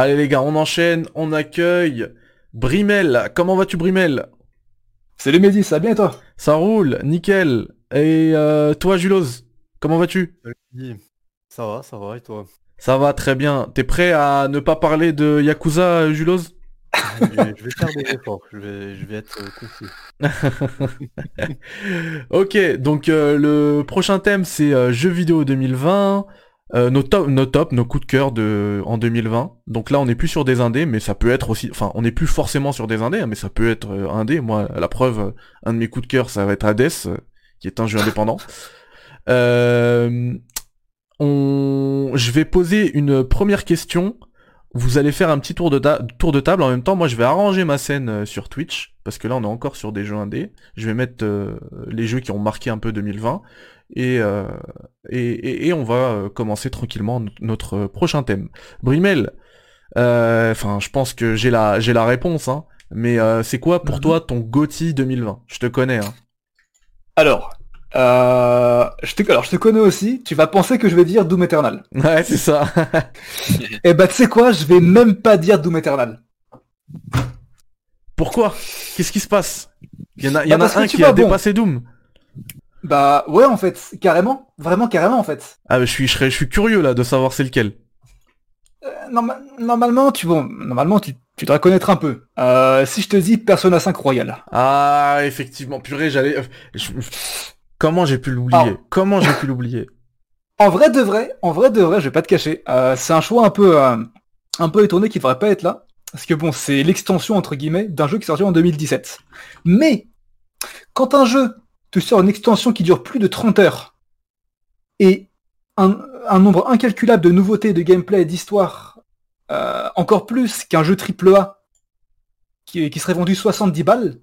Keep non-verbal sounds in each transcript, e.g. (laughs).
Allez les gars, on enchaîne, on accueille Brimel. Comment vas-tu Brimel? Salut Mehdi, ça va bien et toi? Ça roule, nickel. Et euh, toi Julos, comment vas-tu? Ça va, ça va, et toi? Ça va très bien. T'es prêt à ne pas parler de Yakuza, Julos je vais, je vais faire des efforts, je vais, je vais être euh, concis. (laughs) ok, donc euh, le prochain thème c'est euh, jeux vidéo 2020, euh, nos, top, nos coups de cœur de, en 2020. Donc là on n'est plus sur des indés, mais ça peut être aussi, enfin on n'est plus forcément sur des indés, hein, mais ça peut être euh, indé. Moi, la preuve, un de mes coups de cœur ça va être Hades, euh, qui est un jeu indépendant. (laughs) Euh, on... Je vais poser une première question. Vous allez faire un petit tour de, tour de table en même temps. Moi, je vais arranger ma scène euh, sur Twitch parce que là, on est encore sur des jeux indés. Je vais mettre les jeux qui ont marqué un peu 2020 et euh, et, et, et on va euh, commencer tranquillement no- notre prochain thème. Brimel, euh, enfin, je pense que j'ai la j'ai la réponse, hein. Mais euh, c'est quoi pour Mhm. toi ton GOTY 2020 Je te connais, hein. Alors, euh, je te, alors, je te connais aussi, tu vas penser que je vais dire Doom Eternal. (laughs) Ouais, c'est ça. (laughs) Eh bah tu sais quoi, je vais même pas dire Doom Eternal. Pourquoi? Qu'est-ce qui se passe? Il y en a, y Bah, en a un qui vois, a bon. dépassé Doom. Bah ouais en fait, carrément, vraiment carrément en fait. Ah, mais je suis, je serais, je suis curieux là de savoir c'est lequel. Euh, norma- normalement, tu bon, normalement tu, tu devrais connaître un peu. Euh, si je te dis Persona 5 Royal. Ah, effectivement, purée, j'allais. euh, je- Comment j'ai pu l'oublier? Ah. Comment j'ai pu l'oublier? (laughs) En vrai de vrai, en vrai de vrai, je vais pas te cacher. euh, c'est un choix un peu, euh, un peu étonné qui devrait pas être là. Parce que bon, c'est l'extension entre guillemets d'un jeu qui est sorti en 2017. Mais quand un jeu te sort une extension qui dure plus de 30 heures et un, nombre incalculable de nouveautés, de gameplay et d'histoire, euh, encore plus qu'un jeu AAA qui, qui serait vendu 70 balles,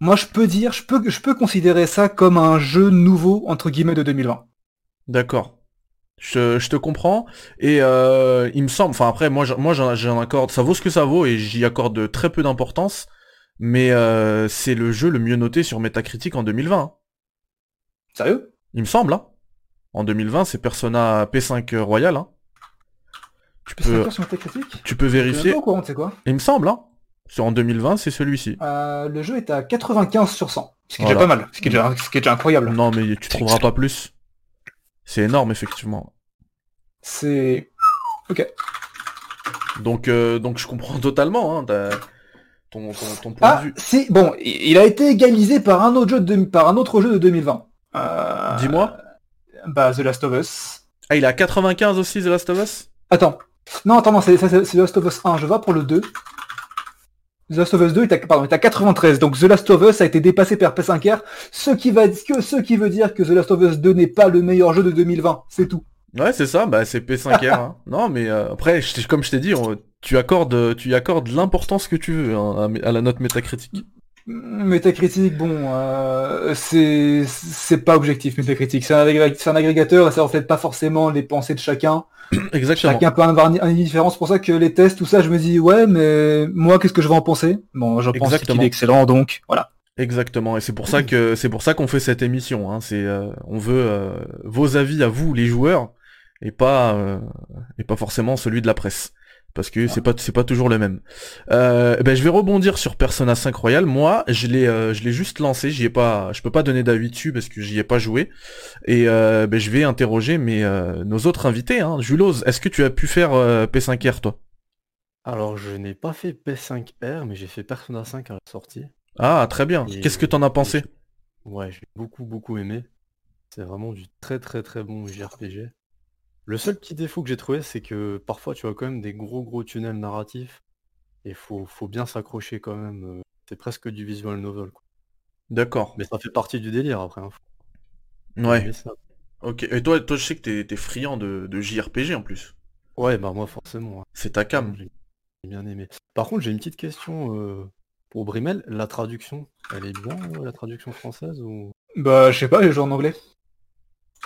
moi je peux dire, je peux, considérer ça comme un jeu nouveau entre guillemets de 2020. D'accord. Je, te comprends. Et euh, il me semble, enfin après, moi, j'en accorde, ça vaut ce que ça vaut et j'y accorde très peu d'importance. Mais euh, c'est le jeu le mieux noté sur Metacritic en 2020. hein. Sérieux? Il me semble, hein. En 2020, c'est Persona P5 Royal. Hein. Tu peux, sur tu vérifier. au courant, quoi? Il me semble, hein. Sur en 2020, c'est celui-ci. Euh, Le jeu est à 95 sur 100. Ce qui est déjà pas mal. Ce qui est déjà, ce qui est déjà incroyable. Non, mais tu trouveras pas plus. C'est énorme, effectivement. C'est... Ok. Donc, euh, donc je comprends (laughs) totalement hein, ton, ton, ton point Ah, de vue. si, bon, il a été égalisé par un autre jeu de, par un autre jeu de 2020. Euh, Dis-moi. Bah, The Last of Us. Ah, il est à 95 aussi, The Last of Us? Attends. Non, attends, non, c'est ça, c'est- c'est The Last of Us 1. Je vais pour le 2. The Last of Us 2 est à, pardon, est à 93. Donc The Last of Us a été dépassé par P5R. Ce qui, va, que, ce qui veut dire que The Last of Us 2 n'est pas le meilleur jeu de 2020. C'est tout. Ouais, c'est ça, bah c'est P5R. hein. Non, mais euh, après, comme je t'ai dit, on- tu accordes, tu y accordes l'importance que tu veux hein, à, à la note métacritique. Metacritic, bon, euh, c'est c'est pas objectif Metacritic. C'est un, un agrégateur et ça reflète pas forcément les pensées de chacun. (clears throat) Exactement. Chacun peut avoir une, une différence. C'est pour ça que les tests, tout ça, je me dis ouais, mais moi, qu'est-ce que je vais en penser? Bon, je pense qu'il Exactement. est excellent, donc voilà. Exactement. Et c'est pour ça que c'est pour ça qu'on fait cette émission. Hein. C'est, euh, on veut euh, vos avis à vous, les joueurs, et pas euh, et pas forcément celui de la presse. Parce que c'est pas c'est pas toujours le même. Euh, ben je vais rebondir sur Persona 5 Royal. Moi, je l'ai euh, je l'ai juste lancé. J'y ai pas, je peux pas donner d'avis dessus parce que j'y ai pas joué. Et euh, ben, je vais interroger mes nos autres invités. Hein. Julos, est-ce que tu as pu faire euh, P5R toi? Alors, je n'ai pas fait P5R, mais j'ai fait Persona 5 à la sortie. Ah très bien. Qu'est-ce que t'en as pensé? Ouais, j'ai beaucoup, beaucoup aimé. C'est vraiment du très, très, très bon JRPG. Le seul petit défaut que j'ai trouvé, c'est que parfois tu as quand même des gros, gros tunnels narratifs. Et faut, faut bien s'accrocher quand même. euh, C'est presque du visual novel, quoi. D'accord. Mais ça fait partie du délire après. hein. Faut Ouais. Ok. Et toi, toi, je sais que t'es t'es friand de, de JRPG en plus. Ouais, bah moi forcément. hein. C'est ta cam. J'ai j'ai bien aimé. Par contre, j'ai une petite question euh, pour Brimel. La traduction, elle est bien, euh, la traduction française ou... Bah, je sais pas, j'ai joué en anglais.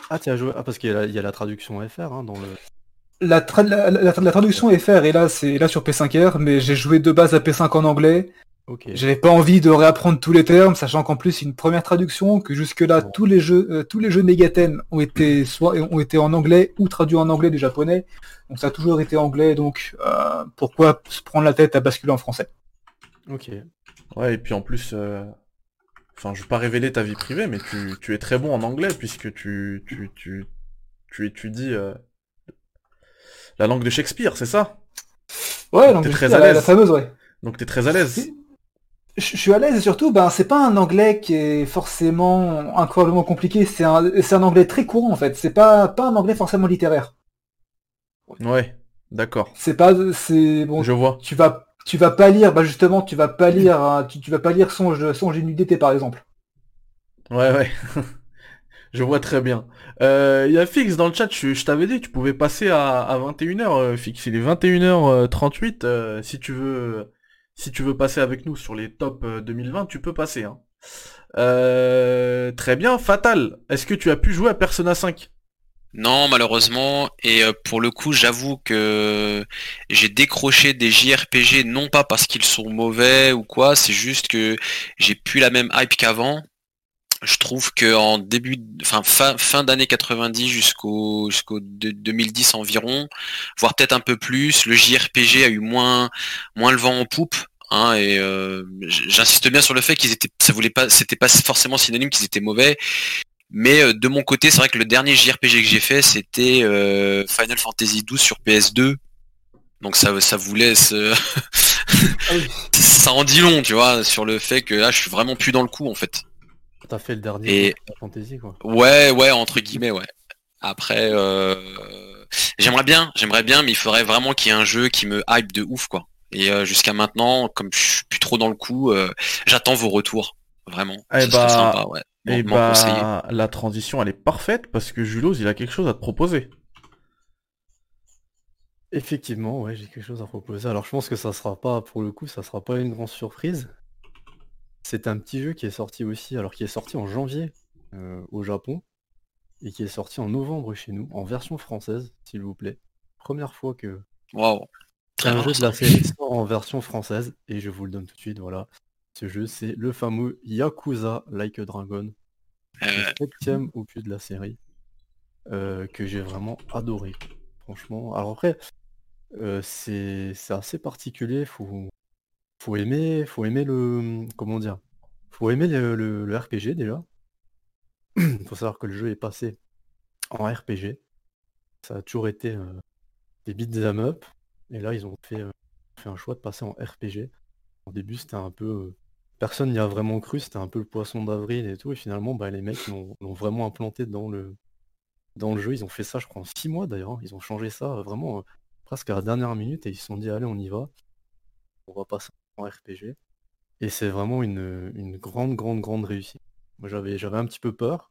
Ah, tu as joué... Ah, parce qu'il y, a la- il y a la traduction FR hein, dans le... La, tra- la, la- la traduction FR est là, c'est là sur P5R, mais j'ai joué de base à P5 en anglais. J'avais pas envie de réapprendre tous les termes, sachant qu'en plus une première traduction, que jusque-là tous les jeux, euh, tous les jeux Megaten ont été soit ont été en anglais ou traduits en anglais du japonais. Donc ça a toujours été anglais, donc euh, pourquoi se prendre la tête à basculer en français? Ok. Ouais, et puis en plus, euh, enfin, je veux pas révéler ta vie privée, mais tu, tu es très bon en anglais puisque tu, tu, tu, tu étudies euh, la langue de Shakespeare, c'est ça? Ouais, donc T'es très à la, l'aise. la fameuse, ouais. Donc t'es très à l'aise. Je je suis à l'aise et surtout, ben c'est pas un anglais qui est forcément incroyablement compliqué. C'est un, c'est un anglais très courant en fait. C'est pas pas un anglais forcément littéraire. Ouais, d'accord. C'est pas, c'est bon. Je vois. Tu vas, tu vas pas lire, bah justement, tu vas pas lire, euh, tu, vas pas lire Songe, Songe et Nuit d'été par exemple. Ouais, ouais. (laughs) je vois très bien. Euh, Il y a Fix dans le chat, je, t'avais dit, tu pouvais passer à, à 21h, euh, Fix. Il est 21h38. euh, si tu veux si tu veux passer avec nous sur les top euh, 2020, tu peux passer. Hein. Très bien, Fatal. Est-ce que tu as pu jouer à Persona 5 Non, malheureusement. Et euh, pour le coup, j'avoue que j'ai décroché des JRPG, non pas parce qu'ils sont mauvais ou quoi, c'est juste que j'ai plus la même hype qu'avant. Je trouve que début, enfin fin, d'année 90 jusqu'au jusqu'au de- 2010 environ, voire peut-être un peu plus, le JRPG a eu moins le vent en poupe. Hein, et euh, j'insiste bien sur le fait qu'ils étaient, ça voulait pas, c'était pas forcément synonyme qu'ils étaient mauvais, mais euh, de mon côté, c'est vrai que le dernier JRPG que j'ai fait, c'était euh, Final Fantasy XII sur PS2. Donc ça, ça vous laisse, euh, Ah (laughs) ça en dit long, tu vois, sur le fait que là, je suis vraiment plus dans le coup, en fait. T'as fait le dernier Et- Final Fantasy quoi. Ouais, ouais, entre guillemets, ouais. Après, euh, j'aimerais bien, j'aimerais bien, mais il faudrait vraiment qu'il y ait un jeu qui me hype de ouf, quoi. Et euh, jusqu'à maintenant, comme je suis plus trop dans le coup, euh, j'attends vos retours, vraiment. Eh bah, sympa, ouais. M'en conseiller. bah, la transition, elle est parfaite parce que Julos, il a quelque chose à te proposer. Effectivement, ouais, j'ai quelque chose à proposer. Alors je pense que ça sera pas, pour le coup, ça sera pas une grande surprise. C'est un petit jeu qui est sorti aussi, alors qui est sorti en janvier euh, au Japon et qui est sorti en novembre chez nous, en version française, s'il vous plaît. Première fois que Waouh. Un jeu de la série sort en version française et je vous le donne tout de suite, voilà. Ce jeu, c'est le fameux Yakuza Like a Dragon, Euh, le septième opus de la série, euh, que j'ai vraiment adoré. Franchement. Alors après, euh, c'est assez particulier, faut, faut aimer, faut aimer le. Comment dire? Faut aimer le, le- le RPG déjà. (clears throat) faut savoir que le jeu est passé en RPG. Ça a toujours été euh, des beat'em up. Et là, ils ont fait, euh, fait un choix de passer en RPG. Au début, c'était un peu. euh, personne n'y a vraiment cru, c'était un peu le poisson d'avril et tout. Et finalement, bah, les mecs l'ont vraiment implanté dans le, dans le jeu. Ils ont fait ça, je crois, en 6 mois d'ailleurs. hein. Ils ont changé ça euh, vraiment euh, presque à la dernière minute et ils se sont dit, allez, on y va. On va passer en RPG. Et c'est vraiment une, une grande, grande, grande réussite. Moi, j'avais, j'avais un petit peu peur.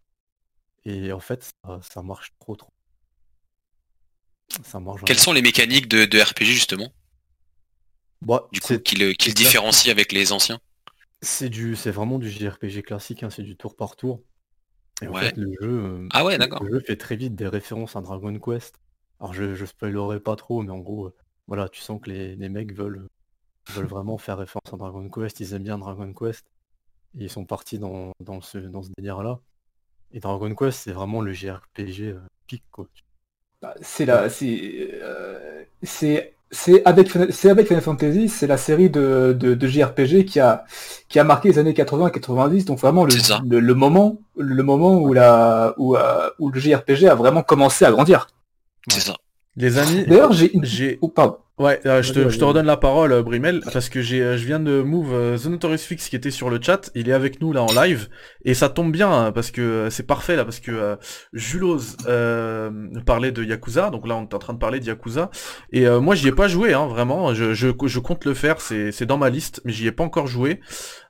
Et en fait, ça, ça marche trop, trop. Ça marche Quelles vraiment. sont les mécaniques de, de RPG justement? Bah, Du coup, qui le, qui le différencie avec les anciens C'est du, c'est vraiment du JRPG classique, hein, c'est du tour par tour. Et en Ouais. fait, le jeu, euh, Ah ouais, le d'accord. jeu fait très vite des références à Dragon Quest. Alors je, je spoilerai pas trop, mais en gros, euh, voilà, tu sens que les, les mecs veulent, veulent vraiment faire référence à Dragon Quest, ils aiment bien Dragon Quest. Et ils sont partis dans, dans ce, dans ce délire-là. Et Dragon Quest, c'est vraiment le JRPG euh, pic, quoi. Bah, C'est la, c'est, euh, c'est, c'est avec, Final- c'est avec Final Fantasy, c'est la série de, de, de JRPG qui a, qui a marqué les années 80-90, donc vraiment le, le, le moment, le moment où la, où, euh, où le JRPG a vraiment commencé à grandir. C'est ça. Les amis, D'ailleurs, j'ai, une- j'ai... oh, pardon. Ouais, euh, je, te, je redonne la parole, euh, Brimel, parce que j'ai, euh, je viens de move The Notorious Fix qui était sur le chat. Il est avec nous là en live et ça tombe bien hein, parce que c'est parfait là parce que euh, Julos euh, parlait de Yakuza, donc là on est en train de parler de Yakuza et moi j'y ai pas joué, hein, vraiment. Je, je, je compte le faire, c'est, c'est dans ma liste, mais j'y ai pas encore joué.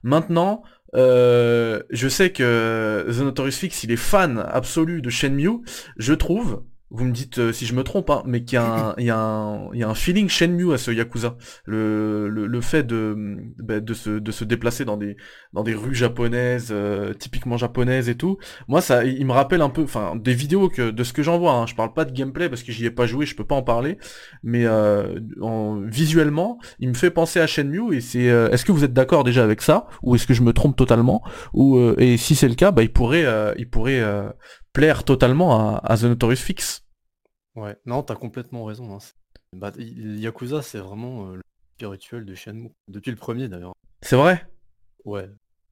Maintenant, je sais que The Notorious Fix il est fan absolu de Shenmue. Je trouve vous me dites euh, si je me trompe, hein, mais qu'il y, a un- il y, y a un feeling Shenmue à ce Yakuza. Le, le, le fait de, bah, de, se, de se déplacer dans des, dans des rues japonaises, euh, typiquement japonaises et tout. Moi, ça, il me rappelle un peu, enfin, des vidéos que, de ce que j'en vois. Hein. Je parle pas de gameplay parce que j'y ai pas joué, je peux pas en parler. Mais euh, en, visuellement, il me fait penser à Shenmue et c'est. euh, est-ce que vous êtes d'accord déjà avec ça? Ou est-ce que je me trompe totalement? Ou euh, et si c'est le cas, bah, il pourrait, euh, il pourrait plaire totalement à, à The Notorious Fix. Ouais, non, t'as complètement raison. hein. C'est- Bah, Yakuza, c'est vraiment euh, le spirituel de Shenmue. Depuis le premier, d'ailleurs. C'est vrai? Ouais.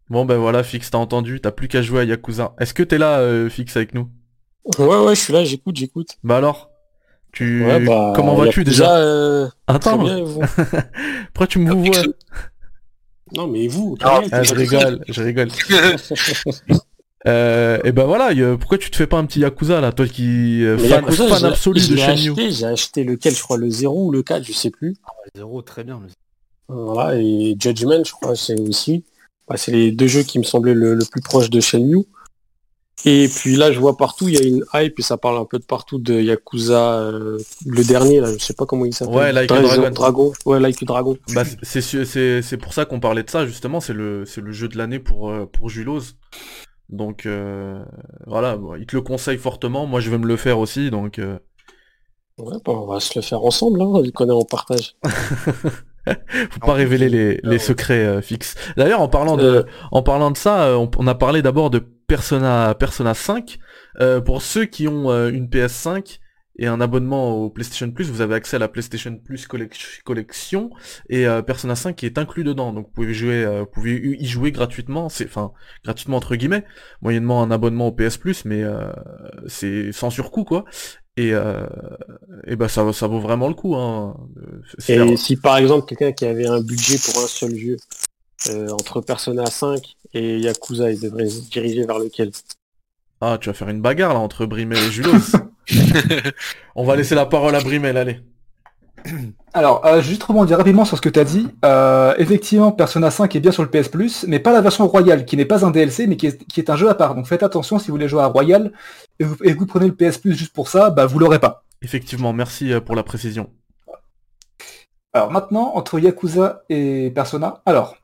Bon ben voilà, Fix, t'as entendu, t'as plus qu'à jouer à Yakuza. Est-ce que t'es là, euh, Fix, avec nous? Ouais, ouais, je suis là, j'écoute, j'écoute. Bah alors tu... Ouais, bah, Comment vas-tu déjà? Euh, Attends, bien, et vous (laughs) pourquoi tu me vois Non, mais vous, Ah, Ah, je rigole, je rigole. (laughs) Euh, et ben voilà, pourquoi tu te fais pas un petit Yakuza là, toi qui euh, fan, Yakuza, fan absolu de Shenmue acheté, J'ai acheté lequel, je crois, le 0 ou le 4, je sais plus. Zéro, très bien. le- Voilà, et Judgment, je crois, c'est aussi. Bah, c'est les deux jeux qui me semblaient le, le plus proche de Shenmue. Et puis là, je vois partout, il y a une hype et ça parle un peu de partout de Yakuza, euh, le dernier, là, je sais pas comment il s'appelle. Ouais, Like a Dragon. Dragon. Ouais, Like a Dragon. Bah, c'est sûr- c'est c'est pour ça qu'on parlait de ça justement, c'est le c'est le jeu de l'année pour euh, pour Julos. Donc euh, voilà, bon, il te le conseille fortement, moi je vais me le faire aussi donc euh, Ouais, bah, on va se le faire ensemble, hein, vu qu'on est en partage. (laughs) faut pas révéler les, les secrets euh, fixes. D'ailleurs en parlant de Euh, en parlant de ça, euh, on, on a parlé d'abord de Persona Persona 5 Euh, pour ceux qui ont une PS5 et un abonnement au PlayStation Plus, vous avez accès à la PlayStation Plus collec- collection et euh, Persona 5 est inclus dedans. Donc vous pouvez jouer, euh, vous pouvez y jouer gratuitement, c'est enfin gratuitement entre guillemets, moyennement un abonnement au PS Plus, mais euh, c'est sans surcoût quoi. Et, et ben ça, ça vaut vraiment le coup. Hein, Et si par exemple quelqu'un qui avait un budget pour un seul jeu, entre Persona 5 et Yakuza, il devrait se diriger vers lequel? Ah, tu vas faire une bagarre là entre Brimel et Julos. (laughs) (laughs) On va laisser la parole à Brimel, allez. Alors, euh, juste rebondir rapidement sur ce que tu as dit. Euh, effectivement, Persona 5 est bien sur le PS Plus, mais pas la version Royale, qui n'est pas un DLC, mais qui est, qui est un jeu à part. Donc faites attention si vous voulez jouer à Royal et vous, et que vous prenez le PS Plus juste pour ça, bah vous l'aurez pas. Effectivement, merci euh, pour la précision. Alors maintenant, entre Yakuza et Persona, alors,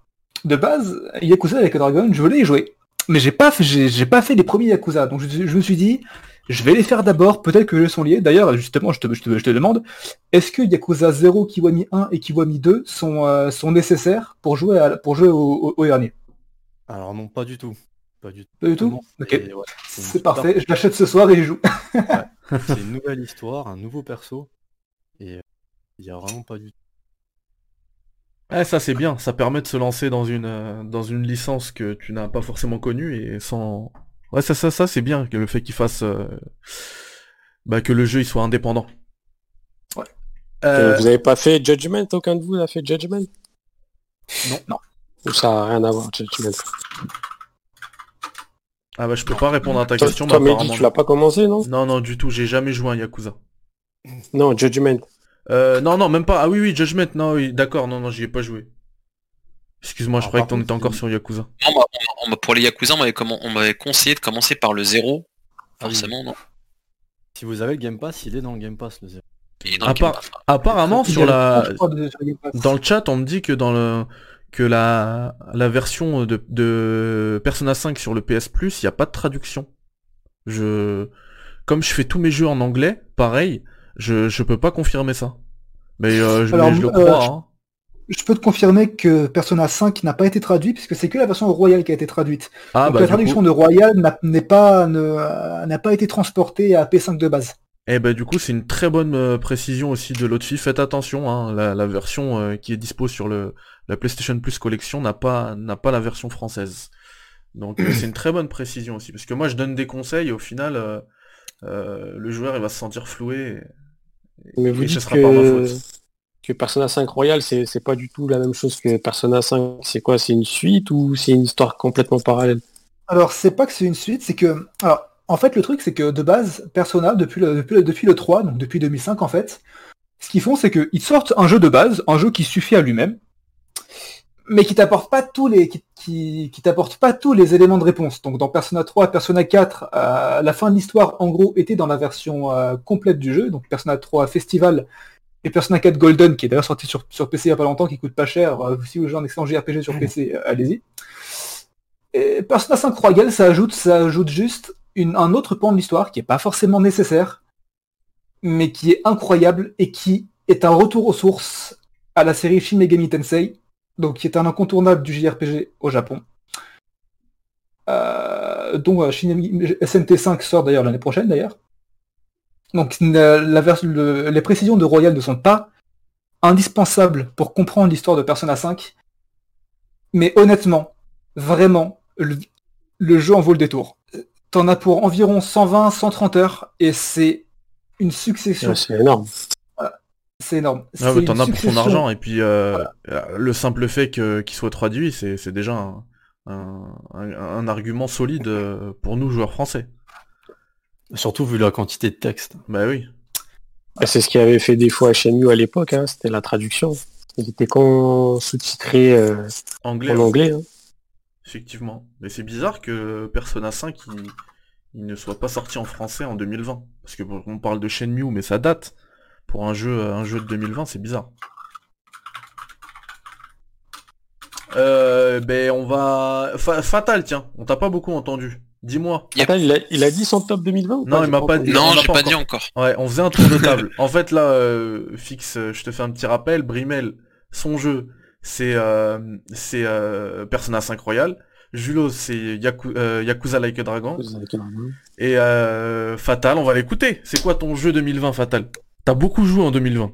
de base, Yakuza avec Dragon, je voulais y jouer. Mais j'ai pas fait, j'ai, j'ai pas fait les premiers Yakuza, donc je, je me suis dit, je vais les faire d'abord, peut-être que les sont liés. D'ailleurs, justement, je te, je te, je te demande, est-ce que Yakuza 0, Kiwami 1 et Kiwami 2 sont, euh, sont nécessaires pour jouer, à, pour jouer au, au- au dernier? Alors non, pas du tout. Pas du tout. Pas du tout? Non, Ok. c'est- ouais, parfait, je (laughs) l'achète ce soir et j'y joue. (laughs) C'est une nouvelle histoire, un nouveau perso. Et euh, il y a vraiment pas du tout. Ouais, ça c'est bien, ça permet de se lancer dans une, euh, dans une licence que tu n'as pas forcément connue et sans... Ouais, ça, ça, ça c'est bien, que le fait qu'il fasse... euh, Bah, que le jeu il soit indépendant. Ouais. Euh, Vous avez pas fait Judgment Aucun de vous a fait Judgment? Non, non. Ou ça a rien à voir, Judgment? Ah bah je peux pas répondre à ta Toi, question, toi mais apparemment... tu l'as pas commencé, non? Non, non, du tout, j'ai jamais joué à un Yakuza. Non, Judgment. Euh, non, non, même pas. Ah oui, oui, Judgment, non, oui, d'accord, non, non, j'y ai pas joué. Excuse-moi, je Alors, croyais que t'en étais encore sur Yakuza. Non, on m'a- on m'a- pour les Yakuza, on m'avait conseillé de commencer par le zéro. Ah oui. Forcément, non. Si vous avez le Game Pass, il est dans le Game Pass le zéro. Et dans À le Game part- Pass. Apparemment, Il y sur la... Dans le chat, on me dit que dans le que la la version de, de Persona 5 sur le PS Plus, il n'y a pas de traduction. Je comme je fais tous mes jeux en anglais, pareil, je je peux pas confirmer ça. Mais, euh, je, Alors, mais je le euh, crois. je- hein. Je peux te confirmer que Persona 5 n'a pas été traduit, puisque c'est que la version Royal qui a été traduite. Ah Donc bah la du traduction coup, de Royal n'a- n'est pas n'a pas été transportée à P5 de base. eh ben du coup, c'est une très bonne euh, précision aussi de l'autre fille. Faites attention, hein, la, la version euh, qui est dispo sur le la PlayStation Plus collection n'a pas n'a pas la version française. Donc euh, c'est une très bonne précision aussi, parce que moi je donne des conseils et au final euh, euh, le joueur il va se sentir floué. et- Mais vous et ce dites sera pas ma que, faute. Que Persona 5 Royal, c'est pas du tout la même chose que Persona 5. C'est quoi C'est une suite ou c'est une histoire complètement parallèle? Alors c'est pas que c'est une suite, c'est que alors en fait le truc c'est que de base Persona depuis le, depuis depuis le 3, donc depuis 2005 en fait, ce qu'ils font c'est qu'ils sortent un jeu de base, un jeu qui suffit à lui-même. mais qui t'apporte pas tous les pas tous les éléments de réponse. Donc dans Persona 3, Persona 4, euh, la fin de l'histoire en gros était dans la version euh, complète du jeu, donc Persona 3 Festival et Persona 4 Golden qui est d'ailleurs sorti sur, sur PC il y a pas longtemps, qui coûte pas cher. Euh, si vous jouez un excellent JRPG sur PC, euh, allez-y. Et Persona 5 Royal, ça ajoute ça ajoute juste une, un autre pan de l'histoire qui est pas forcément nécessaire, mais qui est incroyable et qui est un retour aux sources à la série Shin Megami Tensei donc qui est un incontournable du JRPG au Japon. Euh, donc voilà, SNT5 sort d'ailleurs l'année prochaine d'ailleurs. Donc la, la vers- le- les précisions de Royal ne sont pas indispensables pour comprendre l'histoire de Persona 5. Mais honnêtement, vraiment, le, le jeu en vaut le détour. T'en as pour environ 120-130 heures et c'est une succession. Ouais, C'est énorme. C'est énorme. Ah t'en as pour ton succession- argent et puis euh, le simple fait que qu'il soit traduit, c'est c'est déjà un, un, un- un argument solide euh, pour nous joueurs français. Surtout vu la quantité de texte. Bah oui. Bah, C'est ce qui avait fait défaut à Shenmue à l'époque, hein, c'était la traduction. Il était con sous-titré euh, Anglais, en anglais. hein. effectivement. Mais c'est bizarre que Persona 5 il, il ne soit pas sorti en français en 2020. Parce que on parle de Shenmue, mais ça date. Pour un jeu, un jeu de 2020, c'est bizarre. Euh, ben on va... Fa- Fatal, tiens, on t'a pas beaucoup entendu. Dis-moi. Yep. Attends, il a, il a dit son top 2020 ou Non, il m'a pas dit. on Non, l'a j'ai pas pas dit encore. Ouais, on faisait un tour de (laughs) table. en fait, là, euh, Fix, euh, je te fais un petit rappel. Brimel, son jeu, c'est euh, c'est euh, Persona 5 Royal. Julo, c'est Yaku- euh, Yakuza Like a Dragon. Et euh, Fatal, on va l'écouter. C'est quoi ton jeu 2020, Fatal? T'as beaucoup joué en 2020.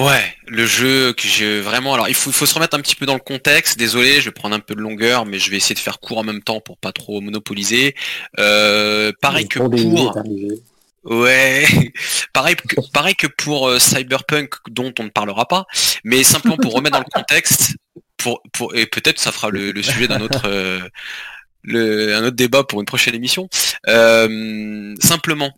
Ouais, le jeu que j'ai vraiment. Alors, il faut, se remettre un petit peu dans le contexte. Désolé, je vais prendre un peu de longueur, mais je vais essayer de faire court en même temps pour pas trop monopoliser. Euh, pareil que pour. Ouais, (laughs) pareil que, pareil que pour euh, Cyberpunk dont on ne parlera pas, mais simplement pour remettre dans le contexte, pour, pour et peut-être ça fera le, le sujet d'un autre euh, le, un autre débat pour une prochaine émission. Euh, simplement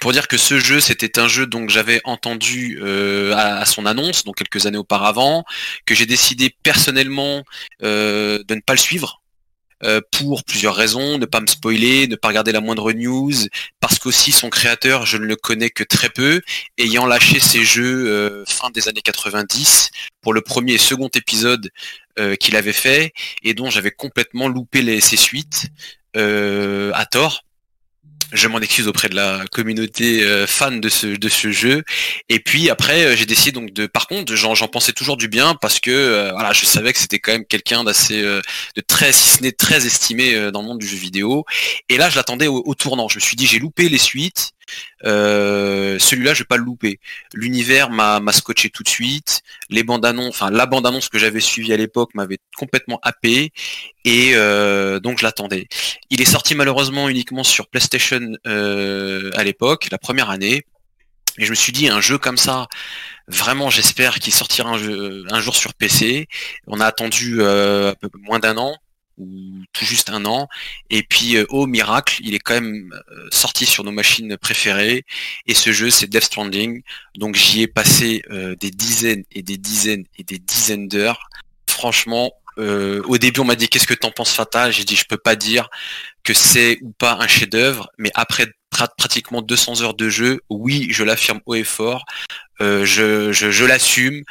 pour dire que ce jeu c'était un jeu donc j'avais entendu euh, à, à son annonce donc quelques années auparavant que j'ai décidé personnellement euh, de ne pas le suivre euh, pour plusieurs raisons, ne pas me spoiler, ne pas regarder la moindre news, parce qu'aussi son créateur, je ne le connais que très peu, ayant lâché ses jeux euh, fin des années 90 pour le premier et second épisode euh, qu'il avait fait, et dont j'avais complètement loupé les, ses suites euh, à tort. Je m'en excuse auprès de la communauté euh, fan de ce jeu. Et puis après, euh, j'ai décidé donc de. Par contre, j'en pensais toujours du bien parce que euh, voilà, je savais que c'était quand même quelqu'un d'assez de très, si ce n'est très estimé dans le monde du jeu vidéo. Et là, je l'attendais au, au tournant. Je me suis dit, j'ai loupé les suites. Euh, Celui-là, je vais pas le louper. L'univers m'a scotché tout de suite. Les bandes annonces, enfin la bande annonce que j'avais suivie à l'époque m'avait complètement happé. Et euh, donc je l'attendais. Il est sorti malheureusement uniquement sur PlayStation euh, à l'époque, la première année. Et je me suis dit, un jeu comme ça, vraiment j'espère qu'il sortira un jour sur PC. On a attendu euh, un peu moins d'un an, ou tout juste un an. Et puis, euh, oh miracle, il est quand même euh, sorti sur nos machines préférées. Et ce jeu, c'est Death Stranding. Donc j'y ai passé euh, des dizaines et des dizaines et des dizaines d'heures. Franchement, au début, on m'a dit qu'est-ce que t'en penses Fatal J'ai dit je peux pas dire que c'est ou pas un chef-d'œuvre, mais après pra- pratiquement 200 heures de jeu, oui, je l'affirme haut et fort, je, je, je l'assume,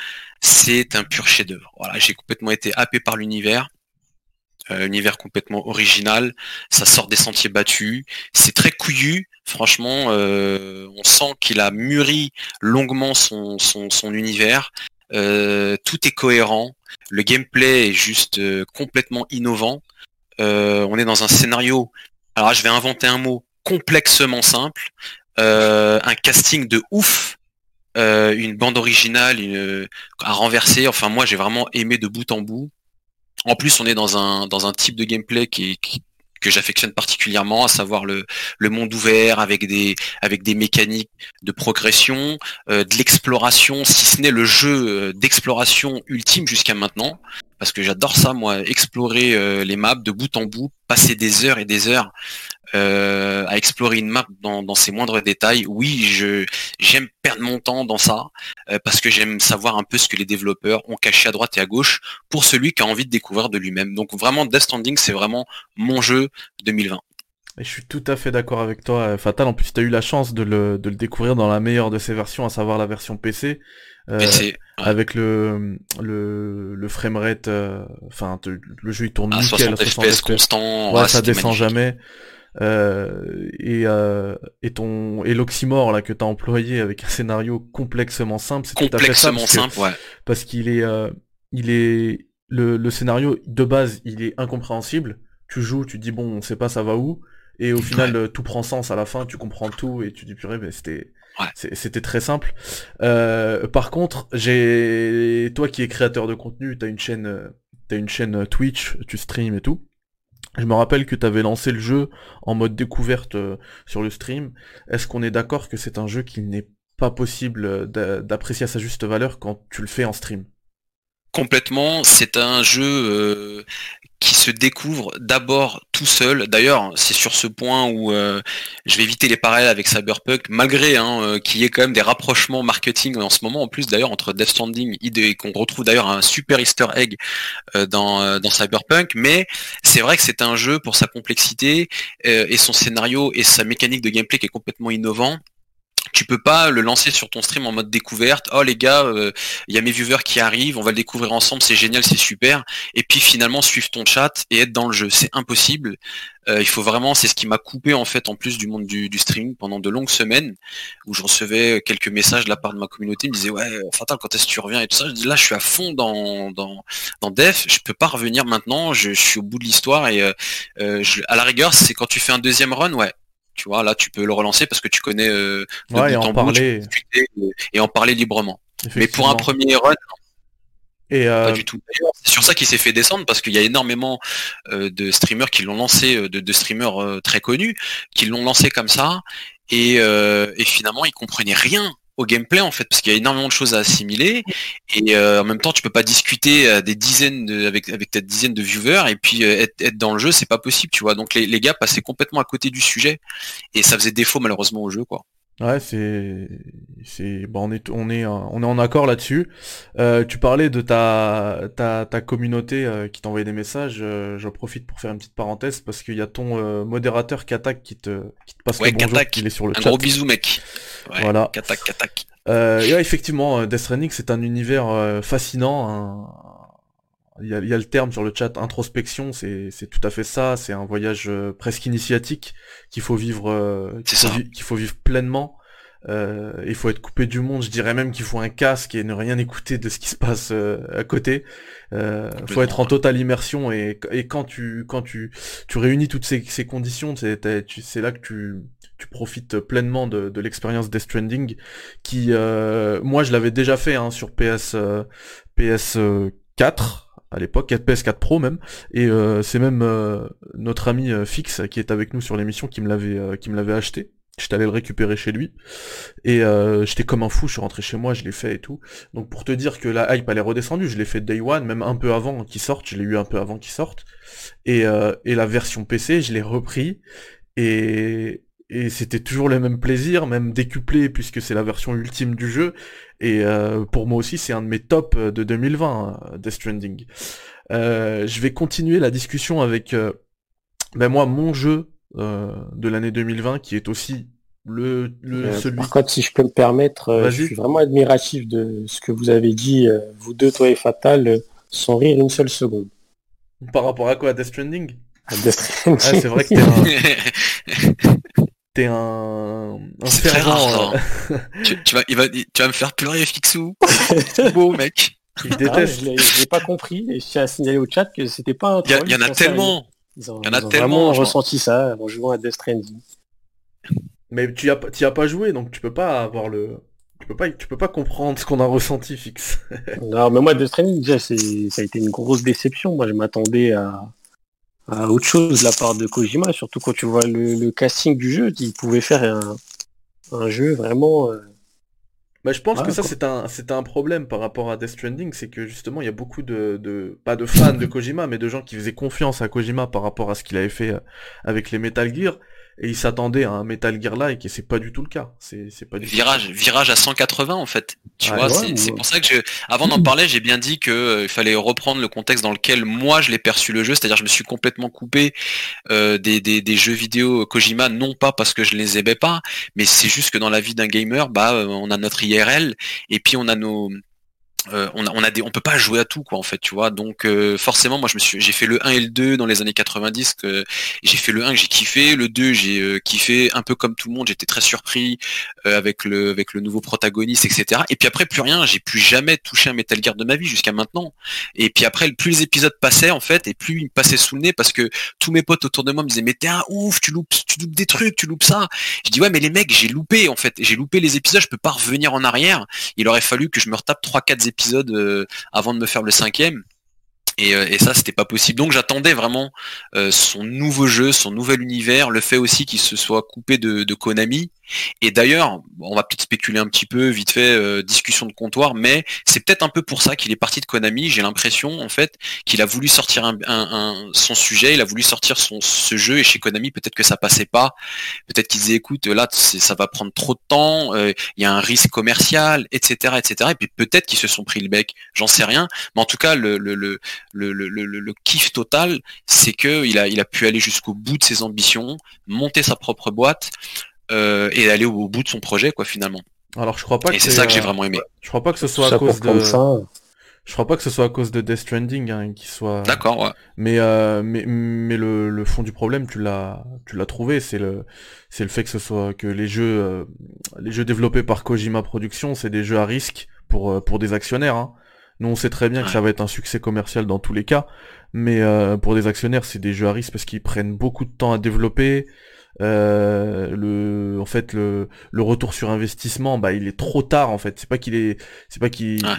c'est un pur chef-d'œuvre. Voilà, j'ai complètement été happé par l'univers. Euh, univers complètement original, ça sort des sentiers battus, c'est très couillu, franchement, euh, on sent qu'il a mûri longuement son, son, univers, Euh, tout est cohérent, le gameplay est juste complètement innovant, on est dans un scénario, alors je vais inventer un mot, complexement simple, un casting de ouf, une bande originale une, à renverser, enfin moi j'ai vraiment aimé de bout en bout. En plus, on est dans un type de gameplay que j'affectionne particulièrement, à savoir le, monde ouvert avec des avec des mécaniques de progression, euh, de l'exploration, si ce n'est le jeu euh, d'exploration ultime jusqu'à maintenant. Parce que j'adore ça, moi, explorer euh, les maps de bout en bout, passer des heures et des heures euh, à explorer une map dans, ses moindres détails. Oui, j'aime perdre mon temps dans ça euh, parce que j'aime savoir un peu ce que les développeurs ont caché à droite et à gauche pour celui qui a envie de découvrir de lui-même. Donc vraiment, Death Stranding, c'est vraiment mon jeu 2020. Et je suis tout à fait d'accord avec toi, Fatal. En plus, tu as eu la chance de le, de le découvrir dans la meilleure de ses versions, à savoir la version PC. Euh, avec le le, le framerate, euh, enfin le jeu il tourne à nickel, 60 FPS constant, ouais, ça descend jamais. Euh, et, euh, et ton et l'oxymore là que t'as employé avec un scénario complexement simple, c'est tout à fait ça, parce simple, ouais. Parce qu'il est euh, il est le, le scénario de base, il est incompréhensible. Tu joues, tu dis bon, on sait pas ça va où, et au final tout prend sens à la fin, tu comprends tout et tu dis purée, mais c'était c'était très simple. Euh, par contre, j'ai toi qui es créateur de contenu, t'as une chaîne, euh, as une chaîne euh, Twitch, tu stream et tout. Je me rappelle que tu avais lancé le jeu en mode découverte sur le stream. Est-ce qu'on est, d'accord que c'est un jeu qui n'est pas possible d'apprécier à sa juste valeur quand tu le fais en stream? Complètement, c'est un jeu qui se découvre d'abord tout seul. D'ailleurs, c'est sur ce point où euh, je vais éviter les parallèles avec Cyberpunk, malgré hein, euh, qu'il y ait quand même des rapprochements marketing en ce moment, en plus d'ailleurs entre Death Stranding et qu'on retrouve d'ailleurs un super Easter egg euh, dans, dans Cyberpunk. Mais c'est vrai que c'est un jeu pour sa complexité et son scénario et sa mécanique de gameplay qui est complètement innovant tu peux pas le lancer sur ton stream en mode découverte. Oh les gars, il euh, y a mes viewers qui arrivent, on va le découvrir ensemble, c'est génial, c'est super. Et puis finalement suivre ton chat et être dans le jeu, c'est impossible. Euh, il faut vraiment, c'est ce qui m'a coupé en fait en plus du monde du, du, stream pendant de longues semaines où je recevais quelques messages de la part de ma communauté, ils me disaient ouais Fatal quand est-ce que tu reviens et tout ça? là je suis à fond dans dans dans Def, je peux pas revenir maintenant, je, suis au bout de l'histoire et euh, à la rigueur c'est quand tu fais un deuxième run ouais tu vois, là, tu peux le relancer parce que tu connais euh, et en parler et, en parler librement. Mais pour un premier run, et euh... pas du tout. C'est sur ça qu'il s'est fait descendre parce qu'il y a énormément euh, de streamers qui l'ont lancé, de, de streamers euh, très connus, qui l'ont lancé comme ça, et, et finalement ils comprenaient rien au gameplay en fait parce qu'il y a énormément de choses à assimiler. Et euh, en même temps tu peux pas discuter à des dizaines de, avec avec ta dizaine de viewers et puis euh, être, être, dans le jeu c'est pas possible tu vois. Donc les, les, gars passaient complètement à côté du sujet. Et ça faisait défaut malheureusement au jeu quoi Ouais, c'est, c'est, bon, on est, on est, on est en accord là-dessus. Euh, tu parlais de ta, ta, ta communauté euh, qui t'envoyait des messages. Euh, J'en profite pour faire une petite parenthèse parce qu'il y a ton euh, modérateur Katak qui te, qui te passe ouais, le bonjour, il est sur le un chat. gros bisou, mec. Ouais, voilà. Katak, Katak. Euh, et ouais, effectivement, Death Stranding, c'est un univers fascinant, un, il y, a, le terme sur le chat introspection, c'est tout à fait ça. C'est un voyage euh, presque initiatique qu'il faut vivre, euh, qu'il faut, vivre pleinement. Euh, il faut être coupé du monde. Je dirais même qu'il faut un casque et ne rien écouter de ce qui se passe à côté. Il faut être en totale immersion et, quand tu quand tu tu réunis toutes ces, ces conditions, c'est là que tu tu profites pleinement de, de l'expérience Death Stranding qui moi je l'avais déjà fait hein, sur PS PS 4 à l'époque, 4 PS4 Pro même, et euh, c'est même euh, notre ami euh, Fix qui est avec nous sur l'émission qui me l'avait qui me l'avait acheté. J'étais allé le récupérer chez lui et j'étais comme un fou. Je suis rentré chez moi, je l'ai fait et tout. Donc pour te dire que la hype elle est redescendue, je l'ai fait day one, même un peu avant qu'il sorte. Je l'ai eu un peu avant qu'il sorte. Et, et la version PC, je l'ai repris et et c'était toujours le même plaisir, même décuplé puisque c'est la version ultime du jeu. Et euh, pour moi aussi, c'est un de mes tops de 2020, hein, Death Stranding. Euh, je vais continuer la discussion avec euh, ben moi mon jeu de l'année 2020 qui est aussi le, le celui. Par contre, si je peux me permettre, je suis vraiment admiratif de ce que vous avez dit, vous deux, toi et Fatal, sans rire une seule seconde. Par rapport à quoi, Death Stranding? À Death Stranding. Ah, c'est vrai que t'es un... (laughs) t'es un, un fervent. Euh, tu, tu, vas, il va, tu vas me faire pleurer, Fixou. (laughs) beau, mec. Il déteste. Ah, je l'ai pas compris et je tiens à signaler au chat que c'était pas un. Il y, en a tellement. Ils ont, y en a tellement. ressenti ça en jouant à Death Stranding. Mais tu as, as pas joué, donc tu peux pas avoir le. Tu peux pas, tu peux pas comprendre ce qu'on a ressenti, fixe. non, mais moi, Death Stranding, déjà, ça a été une grosse déception. Moi, je m'attendais à, à autre chose de la part de Kojima, surtout quand tu vois le, casting du jeu, il pouvait faire un, un jeu vraiment euh, Bah, je pense que ça c'est un c'est un problème par rapport à Death Stranding, c'est que justement il y a beaucoup de, de pas de fans de Kojima, mais de gens qui faisaient confiance à Kojima par rapport à ce qu'il avait fait euh, avec les Metal Gear, et ils s'attendaient à un Metal Gear like, et c'est pas du tout le cas. C'est c'est pas du tout le Virage, cas. virage à 180 en fait. Tu vois, ouais, c'est ou- c'est pour ça que je, avant d'en parler, j'ai bien dit que euh, il fallait reprendre le contexte dans lequel moi je l'ai perçu le jeu, c'est-à-dire je me suis complètement coupé euh, des, des, des jeux vidéo Kojima, non pas parce que je les aimais pas, mais c'est juste que dans la vie d'un gamer, bah euh, on a notre IRL et puis on a nos euh, on a, on a des, on peut pas jouer à tout quoi en fait, tu vois. Donc euh, forcément, moi je me suis, j'ai fait le 1 et le 2 dans les années 90. Que, j'ai fait le 1 que j'ai kiffé, le 2 j'ai euh, kiffé un peu comme tout le monde. J'étais très surpris avec le avec le nouveau protagoniste, etc. Et puis après plus rien, j'ai plus jamais touché un Metal Gear de ma vie jusqu'à maintenant. Et puis après, plus les épisodes passaient en fait, et plus ils me passaient sous le nez parce que tous mes potes autour de moi me disaient mais t'es un ouf, tu loupes, tu loupes des trucs, tu loupes ça. Je dis ouais mais les mecs, j'ai loupé en fait, j'ai loupé les épisodes, je peux pas revenir en arrière. Il aurait fallu que je me retape 3-4 épisodes euh, avant de me faire le cinquième. Et, euh, et ça, c'était pas possible. Donc j'attendais vraiment euh, son nouveau jeu, son nouvel univers, le fait aussi qu'il se soit coupé de Konami. Et d'ailleurs, on va peut-être spéculer un petit peu, vite fait, euh, discussion de comptoir, mais c'est peut-être un peu pour ça qu'il est parti de Konami. J'ai l'impression, en fait, qu'il a voulu sortir un, un- un- son sujet, il a voulu sortir son, ce jeu, et chez Konami, peut-être que ça passait pas. Peut-être qu'il disait, écoute, là, ça va prendre trop de temps, euh, il y a un risque commercial, etc., etc. Et puis peut-être qu'ils se sont pris le bec, j'en sais rien. Mais en tout cas, le, le, le, le, kiff total, c'est que il a, il a pu aller jusqu'au bout de ses ambitions, monter sa propre boîte euh, et aller au, au bout de son projet, quoi, finalement. Alors je crois pas Et que c'est ça que j'ai vraiment aimé. Je crois pas que ce soit à Ça, cause de. ça, Je crois pas que ce soit à cause de Death Stranding hein, qui soit. D'accord, ouais. Mais euh, mais mais le, le fond du problème, tu l'as tu l'as trouvé, c'est le c'est le fait que ce soit que les jeux euh, les jeux développés par Kojima Productions, c'est des jeux à risque pour pour des actionnaires. Hein. Nous, on sait très bien que ça va être un succès commercial dans tous les cas, mais euh, pour des actionnaires, c'est des jeux à risque parce qu'ils prennent beaucoup de temps à développer. Euh, le en fait le le retour sur investissement, bah il est trop tard en fait. C'est pas qu'il est c'est pas qu'il Ouais.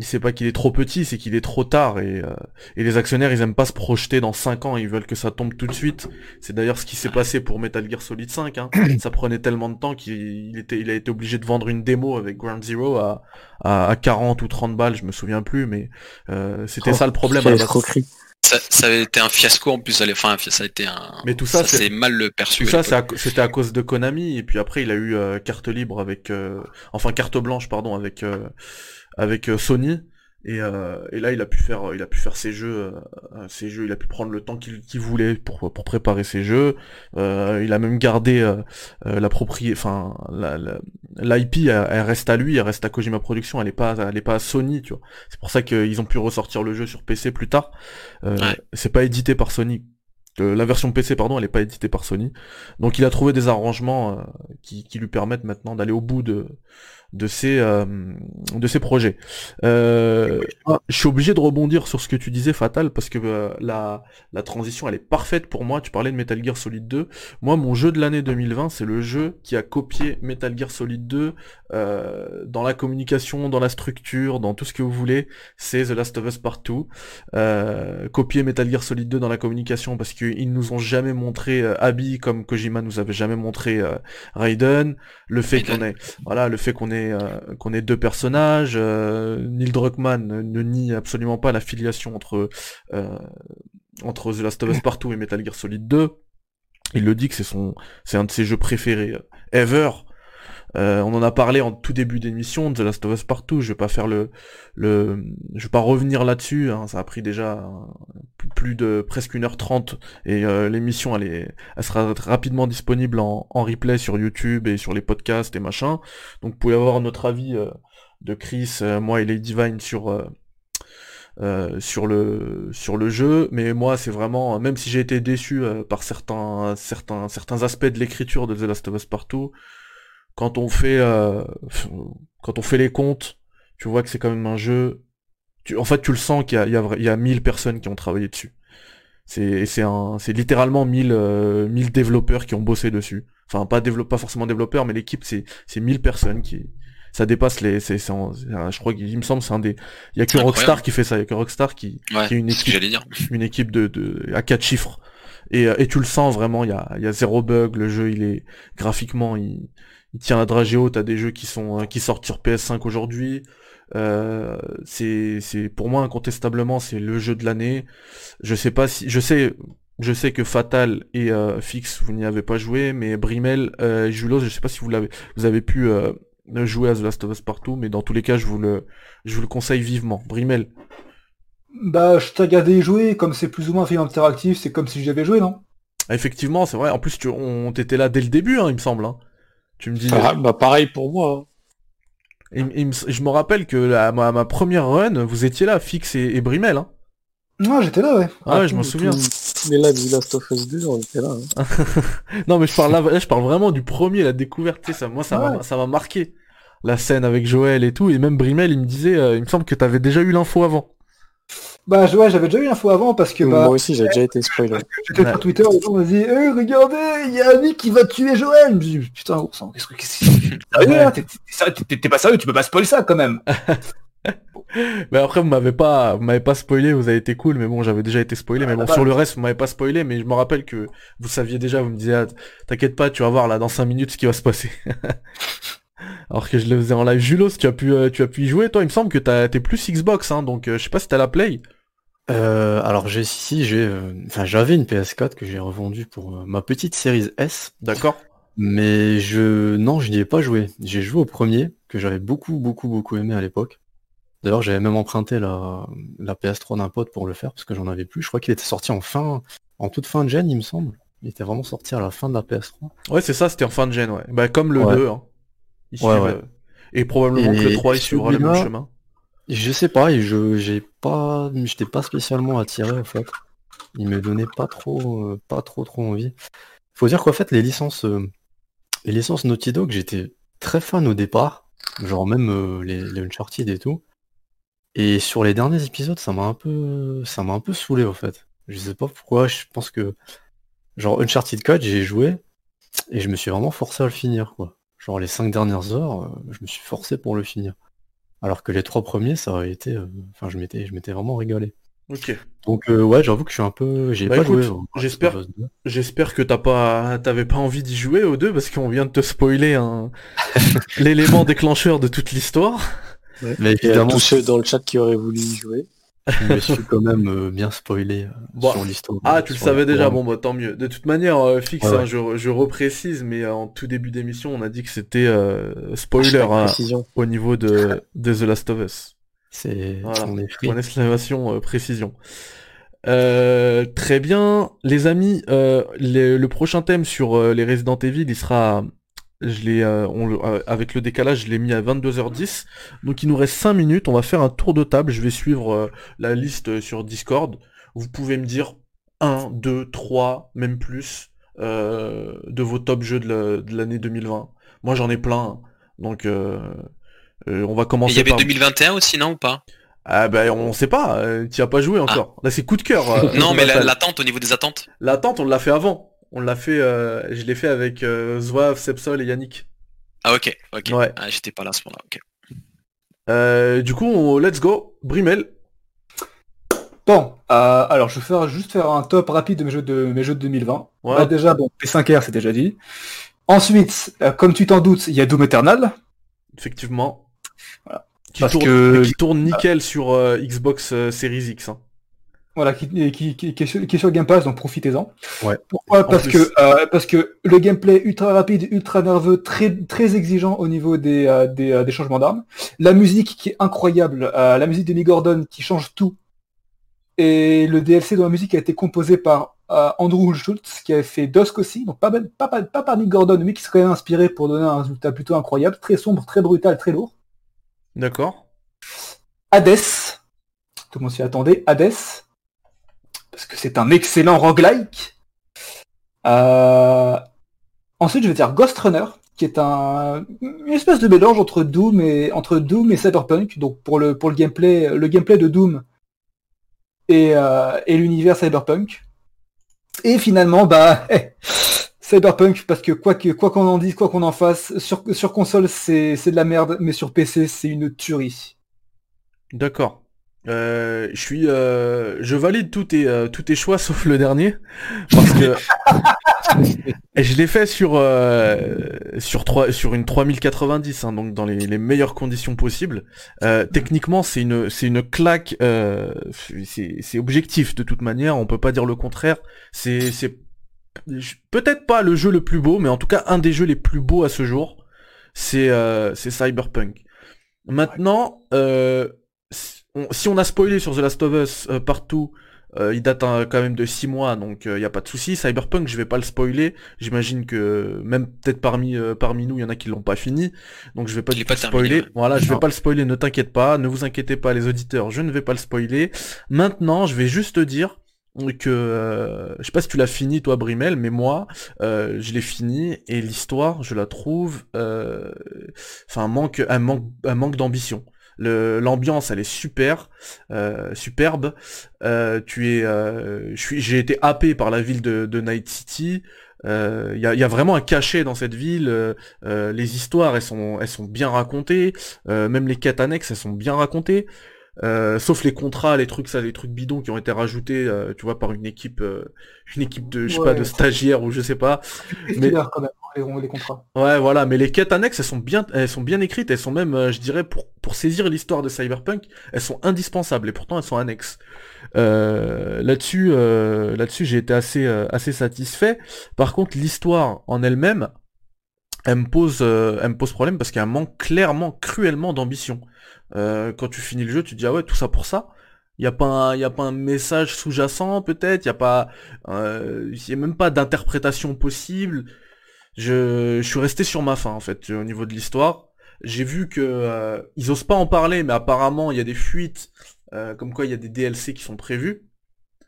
c'est pas qu'il est trop petit, c'est qu'il est trop tard et euh, et les actionnaires, ils aiment pas se projeter dans 5 ans, ils veulent que ça tombe tout de suite. C'est d'ailleurs ce qui s'est passé pour Metal Gear Solid 5. Hein. (clears throat) ça prenait tellement de temps qu'il il était, il a été obligé de vendre une démo avec Ground Zero à, à, à 40 ou 30 balles, je me souviens plus, mais euh, c'était Oh, ça le problème. à la base. Ça, ça avait été un fiasco en plus, enfin, ça a été un. Mais tout ça, ça c'est- mal perçu. Tout ça, à c'était à cause de Konami, et puis après, il a eu euh, carte libre avec, euh, enfin carte blanche, pardon, avec euh, avec euh, Sony. Et, euh, et là, il a pu faire, il a pu faire ses jeux, euh, ses jeux. Il a pu prendre le temps qu'il voulait pour pour préparer ses jeux. Euh, il a même gardé euh, euh, la propriété, enfin l'IP, elle, elle reste à lui, elle reste à Kojima Productions. Elle est pas, elle est pas à Sony, tu vois. C'est pour ça qu'ils ont pu ressortir le jeu sur PC plus tard. Euh, Ouais. C'est pas édité par Sony. Euh, la version PC, pardon, elle est pas éditée par Sony. Donc il a trouvé des arrangements euh, qui, qui lui permettent maintenant d'aller au bout de de ses euh, de ses projets. Euh, je suis obligé de rebondir sur ce que tu disais Fatal parce que euh, la la transition elle est parfaite pour moi. Tu parlais de Metal Gear Solid 2. Moi mon jeu de l'année 2020 c'est le jeu qui a copié Metal Gear Solid 2 euh, dans la communication, dans la structure, dans tout ce que vous voulez. C'est The Last of Us Part 2. Copier Metal Gear Solid 2 dans la communication parce qu'ils nous ont jamais montré Abby comme Kojima nous avait jamais montré Raiden. Le fait qu'on ait voilà le fait qu'on euh, qu'on ait deux personnages. euh, Neil Druckmann ne, nie absolument pas l'affiliation entre euh, entre The Last of Us Part 2 et Metal Gear Solid 2. Il le dit que c'est son c'est un de ses jeux préférés ever. Euh, on en a parlé en tout début d'émission de The Last of Us Part 2. Je vais pas faire le le je vais pas revenir là-dessus. hein, ça a pris déjà euh, plus de presque 1h30 et euh, l'émission elle est elle sera rapidement disponible en, replay sur YouTube et sur les podcasts et machin. Donc vous pouvez avoir notre avis de Chris, moi et Lady Divine sur le jeu, mais moi c'est vraiment même si j'ai été déçu par certains certains certains aspects de l'écriture de The Last of Us Partout, quand on fait euh, quand on fait les comptes, tu vois que c'est quand même un jeu. Tu, en fait, tu le sens qu'il y a il y a, il y a 1000 personnes qui ont travaillé dessus. C'est c'est un c'est littéralement 1000 euh, 1000 développeurs qui ont bossé dessus. Enfin pas développe pas forcément développeurs, mais l'équipe c'est c'est 1000 personnes qui ça dépasse les c'est je crois qu'il me semble c'est un des il y a que Rockstar qui fait ça, il y a que Rockstar qui Ouais, qui est une équipe dire. une équipe de, de à quatre chiffres et, euh, et tu le sens vraiment il y a, il y a zéro bug le jeu il est graphiquement il, il tient la dragée haute à des jeux qui sont euh, qui sortent sur PS5 aujourd'hui. Euh, c'est c'est pour moi incontestablement c'est le jeu de l'année. Je sais pas si je sais je sais que Fatal et euh, Fix vous n'y avez pas joué, mais Brimel, euh, Julos, je sais pas si vous l'avez vous avez pu euh, jouer à The Last of Us partout, mais dans tous les cas je vous le je vous le conseille vivement. Brimel. Bah, je t'ai regardé jouer, comme c'est plus ou moins un film interactif, c'est comme si j'avais joué, non? Effectivement, c'est vrai. En plus, tu, on t'était là dès le début, hein, il me semble. hein. Tu me dis. Ah, bah pareil pour moi. hein. Il- il me- je me rappelle que la, ma, ma première run, vous étiez là, Fix et, et Brimel. Hein. Ouais, j'étais là, ouais. Ah ouais, je m'en souviens. tout- Les lives du Last of Us 2, on était là. hein. (laughs) Non, mais je parle là, là, je parle vraiment du premier, la découverte. Ça, moi, ça m'a, Ouais. ça m'a marqué. La scène avec Joël et tout, et même Brimel, il me disait, euh, il me semble que t'avais déjà eu l'info avant. Bah, je- ouais, j'avais déjà eu l'info avant parce que, bah, Moi aussi, j'ai déjà été spoilé. (laughs) j'étais Ouais. sur Twitter, gens me disaient, Eh, regardez, il y a Annie qui va tuer Joël. Je me dis, putain, gros sang, qu'est-ce que, c'est Ouais. là T'es- pas sérieux, tu peux pas spoiler ça, quand même. (laughs) Mais après, vous m'avez pas, vous m'avez pas spoilé, vous avez été cool, mais bon, j'avais déjà été spoilé, mais bon, bah, sur le reste, vous m'avez pas spoilé, mais je me rappelle que vous saviez déjà, vous me disiez, ah, t'inquiète pas, tu vas voir là, dans 5 minutes, ce qui va se passer. (laughs) Alors que je le faisais en live. Julos, tu as pu, euh, tu as pu y jouer, toi, il me semble que t'as- t'es plus Xbox, hein, donc euh, je sais pas si t'as la Play. Euh, alors j'ai si j'ai euh, enfin j'avais une PS4 que j'ai revendue pour euh, ma petite série S, D'accord mais je non je n'y ai pas joué. J'ai joué au premier que j'avais beaucoup beaucoup beaucoup aimé à l'époque. D'ailleurs j'avais même emprunté la, la PS3 d'un pote pour le faire parce que j'en avais plus. Je crois qu'il était sorti en fin en toute fin de gen il me semble. Il était vraiment sorti à la fin de la PS3. Ouais, c'est ça, c'était en fin de gen, ouais. Bah, comme le Ouais. 2, hein. Ouais, ouais. Et probablement que le Et 3, il suivra le même chemin. Je sais pas, je j'ai pas j'étais pas spécialement attiré en fait. Il me donnait pas trop euh, pas trop trop envie. Faut dire qu'en fait les licences euh, les licences Naughty Dog, j'étais très fan au départ, genre même euh, les, les Uncharted et tout. Et sur les derniers épisodes, ça m'a un peu ça m'a un peu saoulé en fait. Je sais pas pourquoi, je pense que genre Uncharted 4, j'ai joué et je me suis vraiment forcé à le finir quoi. Genre les cinq dernières heures, je me suis forcé pour le finir. Alors que les trois premiers, ça aurait été. euh, Enfin, je m'étais, je m'étais vraiment régalé. Ok. Donc euh, ouais, j'avoue que je suis un peu. J'ai Bah, pas écoute, joué. au- j'espère- au Last of Us 2. J'espère que t'as pas, t'avais pas envie d'y jouer aux deux parce qu'on vient de te spoiler un... (laughs) l'élément déclencheur de toute l'histoire. Mais évidemment, tous ceux dans le chat qui auraient voulu y jouer. Je me suis quand même euh, bien spoilé euh, Bon. sur l'histoire. Ah, tu le savais déjà, bon bah tant mieux. De toute manière, euh, fixe, Ouais, ouais. hein, je, je reprécise, mais euh, en tout début d'émission, on a dit que c'était euh, spoiler hein, au niveau de, de The Last of Us. C'est, Voilà. Point d'exclamation, euh, précision. Euh, très bien, les amis. euh, les- le prochain thème sur euh, les Resident Evil, il sera, je l'ai, euh, euh, avec le décalage, je l'ai mis à 22h10. Donc il nous reste 5 minutes. On va faire un tour de table. Je vais suivre euh, la liste sur Discord. Vous pouvez me dire 1, 2, 3, même plus de vos top jeux de la- de l'année 2020. Moi j'en ai plein. hein. Donc on va commencer il y avait par. 2021 aussi, non ou pas? Ah bah on sait pas, tu as pas joué encore. Là c'est coup de cœur. (laughs) Non, mais l'attente au niveau des attentes. L'attente on l'a fait avant. On l'a fait, euh, je l'ai fait avec euh, Zouave, Sepsol et Yannick. Ah ok, ok. Ouais. Ah, J'étais pas là à ce moment-là. ok. Euh, du coup, on- let's go. Brimel. Bon, euh, alors je vais faire, juste faire un top rapide de mes jeux de, mes jeux de 2020. Ouais. Bah, déjà, bon, P5R, c'est déjà dit. Ensuite, euh, comme tu t'en doutes, il y a Doom Eternal. Effectivement. Voilà. Qui, Parce tourne, que- qui tourne nickel sur euh, Xbox euh, Series X. hein. Voilà, qui, qui, qui, qui est sur, qui est sur Game Pass, donc profitez-en. Ouais. Pourquoi parce que, euh, parce que le gameplay ultra rapide, ultra nerveux, très, très exigeant au niveau des, euh, des, euh, des changements d'armes. La musique qui est incroyable, euh, la musique de Nick Gordon qui change tout. Et le DLC de la musique a été composé par euh, Andrew Schultz qui avait fait Dusk aussi, donc pas, pas, pas, pas par Nick Gordon, mais qui même inspiré pour donner un résultat plutôt incroyable, très sombre, très brutal, très lourd. D'accord. Hades, tout le monde s'y attendait, Hades, parce que c'est un excellent roguelike. Euh, Ensuite, je vais dire Ghost Runner, qui est un une espèce de mélange entre Doom et entre Doom et Cyberpunk. Donc pour le pour le gameplay, le gameplay de Doom et, euh, et l'univers Cyberpunk. Et finalement, bah (laughs) Cyberpunk, parce que quoi que quoi qu'on en dise, quoi qu'on en fasse, sur, sur console c'est c'est de la merde, mais sur PC c'est une tuerie. D'accord. Euh, je suis, euh, je valide tous tes, euh, tous tes choix (laughs) sauf le dernier parce que (laughs) je l'ai fait sur euh, sur trois sur une 3090, hein, donc dans les, les meilleures conditions possibles. Euh, techniquement, c'est une c'est une claque. Euh, c'est c'est objectif de toute manière. On peut pas dire le contraire. C'est c'est peut-être pas le jeu le plus beau, mais en tout cas un des jeux les plus beaux à ce jour. C'est euh, c'est Cyberpunk. Maintenant, euh, si on a spoilé sur The Last of Us euh, partout, euh, il date hein, quand même de 6 mois, donc il euh, n'y a pas de souci. Cyberpunk, je vais pas le spoiler. J'imagine que même peut-être parmi parmi nous, il y en a qui l'ont pas fini, donc je vais pas du tout spoiler. terminé, ouais. Voilà, je vais pas le spoiler. Ne t'inquiète pas, ne vous inquiétez pas, les auditeurs, je ne vais pas le spoiler. Maintenant, je vais juste te dire que euh, je sais pas si tu l'as fini toi Brimel mais moi euh, je l'ai fini et l'histoire je la trouve euh, enfin manque un manque un manque d'ambition l'ambiance elle est super euh, superbe. Euh, tu es euh, j'ai été happé par la ville de, de Night City. Il y, a, y a vraiment un cachet dans cette ville. Euh, euh, les histoires elles sont elles sont bien racontées. Euh, même les quêtes annexes elles sont bien racontées. Euh, sauf les contrats, les trucs, ça, les trucs bidons qui ont été rajoutés, euh, tu vois, par une équipe, euh, une équipe de, je sais Ouais. pas, de stagiaires ou je sais pas. Les Mais- fillers, quand même, les. Ouais, voilà. Mais les quêtes annexes, elles sont bien, elles sont bien écrites. Elles sont même, euh, je dirais, pour pour saisir l'histoire de Cyberpunk, elles sont indispensables et pourtant elles sont annexes. Euh, là-dessus, euh, là-dessus, j'ai été assez assez satisfait. Par contre, l'histoire en elle-même, elle me pose, elle me pose problème parce un manque clairement, cruellement d'ambition. Quand tu finis le jeu, tu te dis ah ouais, tout ça pour ça. Il y a pas, un, y a pas un message sous-jacent peut-être. Il y a pas, y a même pas d'interprétation possible. Je, je suis resté sur ma faim en fait au niveau de l'histoire. J'ai vu que euh, ils osent pas en parler, mais apparemment il y a des fuites, euh, comme quoi il y a des DLC qui sont prévus.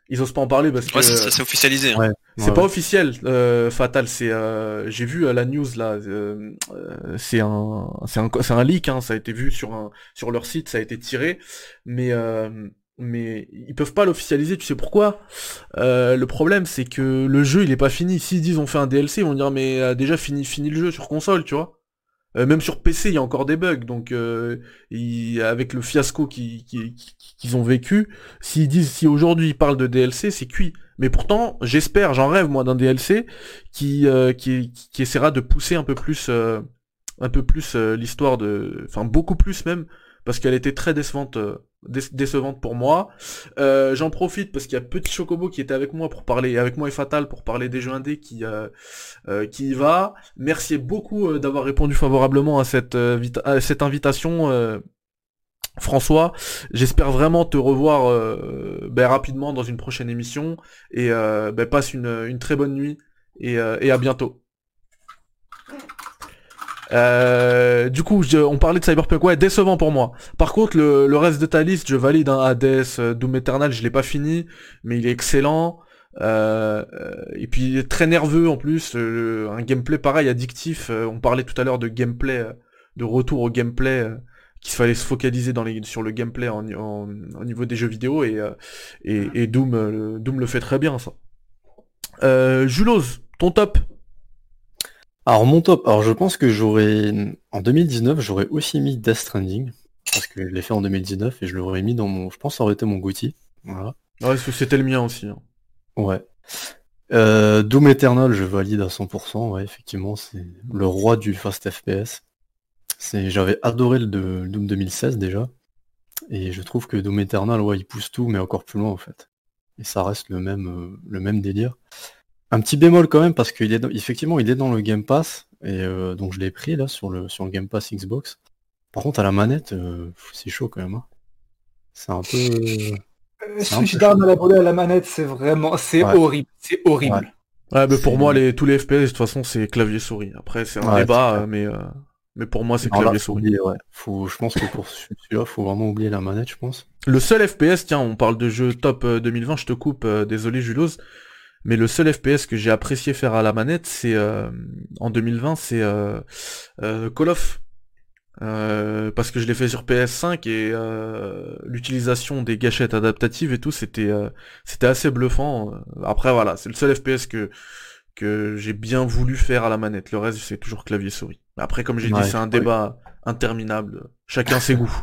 Ils osent pas en parler parce que Ouais, ça, c'est officialisé. hein. Ouais. c'est Ouais, pas officiel, euh, Fatal. C'est, euh, j'ai vu euh, la news là. euh, euh, c'est un, c'est un, c'est un leak. Hein, ça a été vu sur un, sur leur site, ça a été tiré, mais euh, mais ils peuvent pas l'officialiser. Tu sais pourquoi? Euh, Le problème, c'est que le jeu, il est pas fini. S'ils disent on fait un DLC, ils vont dire mais euh, déjà fini, fini le jeu sur console, tu vois. Euh, même sur PC, il y a encore des bugs. Donc, euh, avec le fiasco qui- qui- qui- qu'ils ont vécu, s'ils disent, si aujourd'hui ils parlent de DLC, c'est cuit. Mais pourtant, j'espère, j'en rêve moi d'un DLC qui, euh, qui qui essaiera de pousser un peu plus, euh, un peu plus l'histoire de, enfin beaucoup plus même, parce qu'elle était très décevante, dé- décevante pour moi. Euh, J'en profite parce qu'il y a Petit Chocobo qui était avec moi pour parler, avec moi et Fatal pour parler des jeux indés qui euh, euh, qui y va. Merci beaucoup euh, d'avoir répondu favorablement à cette, euh, à cette invitation. euh, François, j'espère vraiment te revoir ben, rapidement dans une prochaine émission et ben, passe une, une très bonne nuit et, et à bientôt. Euh, du coup, je- on parlait de Cyberpunk, ouais, décevant pour moi. Par contre, le, reste de ta liste, je valide un Hades, euh, Doom Eternal, je l'ai pas fini, mais il est excellent. Euh, et puis très nerveux en plus, euh, un gameplay pareil, addictif. on parlait tout à l'heure de gameplay, de retour au gameplay, qu'il fallait se focaliser sur le gameplay au niveau des jeux vidéo et, Doom, le- fait très bien ça. Euh, Julos, ton top Alors mon top, alors je pense que j'aurais en 2019 j'aurais aussi mis Death Stranding parce que je l'ai fait en 2019 et je l'aurais mis dans mon, je pense que ça aurait été mon GOTY. Voilà. Ouais, c'était le mien aussi. hein. Ouais. Euh, Doom Eternal, je valide à 100%. Ouais, effectivement, c'est le roi du fast FPS. C'est, j'avais adoré le, de, Doom 2016 déjà, et je trouve que Doom Eternal, ouais, il pousse tout, mais encore plus loin en fait. Et ça reste le même, euh, le même délire. Un petit bémol quand même parce qu'il est, dans- effectivement, il est dans le Game Pass, et euh, donc je l'ai pris là sur le, sur le Game Pass Xbox. Par contre, à la manette, euh, c'est chaud quand même. hein. C'est un peu. Switch d'armes à la à la manette, c'est vraiment, c'est Ouais. horrible, c'est horrible. Ouais. Ouais, mais pour moi, les, tous les FPS, de toute façon, c'est clavier souris. Après, c'est un Ouais, débat, euh, mais, euh, mais pour moi, c'est Alors là, clavier faut souris. oublier, ouais. Faut, je pense que pour celui-là, faut vraiment oublier la manette, je pense. Le seul FPS, tiens, on parle de jeu top euh, 2020, je te coupe, euh, désolé Julos, mais le seul FPS que j'ai apprécié faire à la manette, c'est euh, en 2020, c'est euh, euh, Call of. Parce que je l'ai fait sur PS5 et l'utilisation des gâchettes adaptatives et tout, c'était c'était assez bluffant. Après voilà, c'est le seul FPS que que j'ai bien voulu faire à la manette. Le reste, c'est toujours clavier souris. Après, comme j'ai Ouais, dit, c'est un ouais. débat interminable. Chacun ses goûts.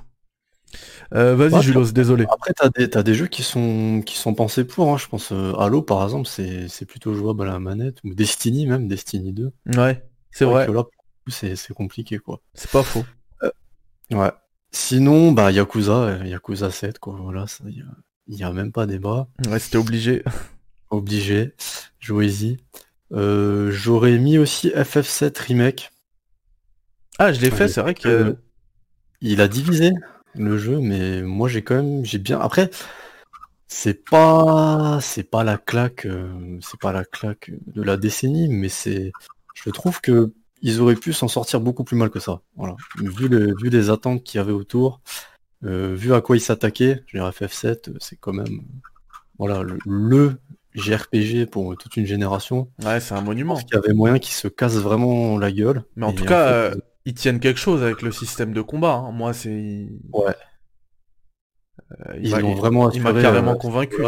Euh, Vas-y, Ouais, Julos, désolé. Après, t'as des, des jeux qui sont, qui sont pensés pour. hein. Je pense euh, Halo, par exemple, c'est plutôt jouable à la manette. Ou Destiny, même, Destiny 2. Ouais, c'est vrai, c'est compliqué, quoi. c'est pas faux. Ouais. Sinon, bah, Yakuza, euh, Yakuza 7, quoi. Voilà, ça, y a, a même pas débat. Ouais, c'était obligé. (laughs) Obligé. Jouez-y. Euh, J'aurais mis aussi FF7 Remake. Ah, je l'ai fait, c'est vrai que... Euh, Il a divisé le jeu, mais moi j'ai quand même, j'ai bien. Après, c'est pas, c'est pas la claque, euh, c'est pas la claque de la décennie, mais c'est, je trouve que ils auraient pu s'en sortir beaucoup plus mal que ça. Voilà. Vu le, vu les attentes qu'il y avait autour, euh, vu à quoi ils s'attaquaient, je dirais FF7, euh, c'est quand même, voilà, le, le JRPG pour toute une génération. Ouais, c'est un monument. qu'il y avait moyen qu'ils se cassent vraiment la gueule. Mais en tout cas, fait, euh, ils tiennent quelque chose avec le système de combat. hein. Moi, c'est... ouais. Euh, il Ils l'ont vraiment Il m'a assuré, carrément euh, convaincu.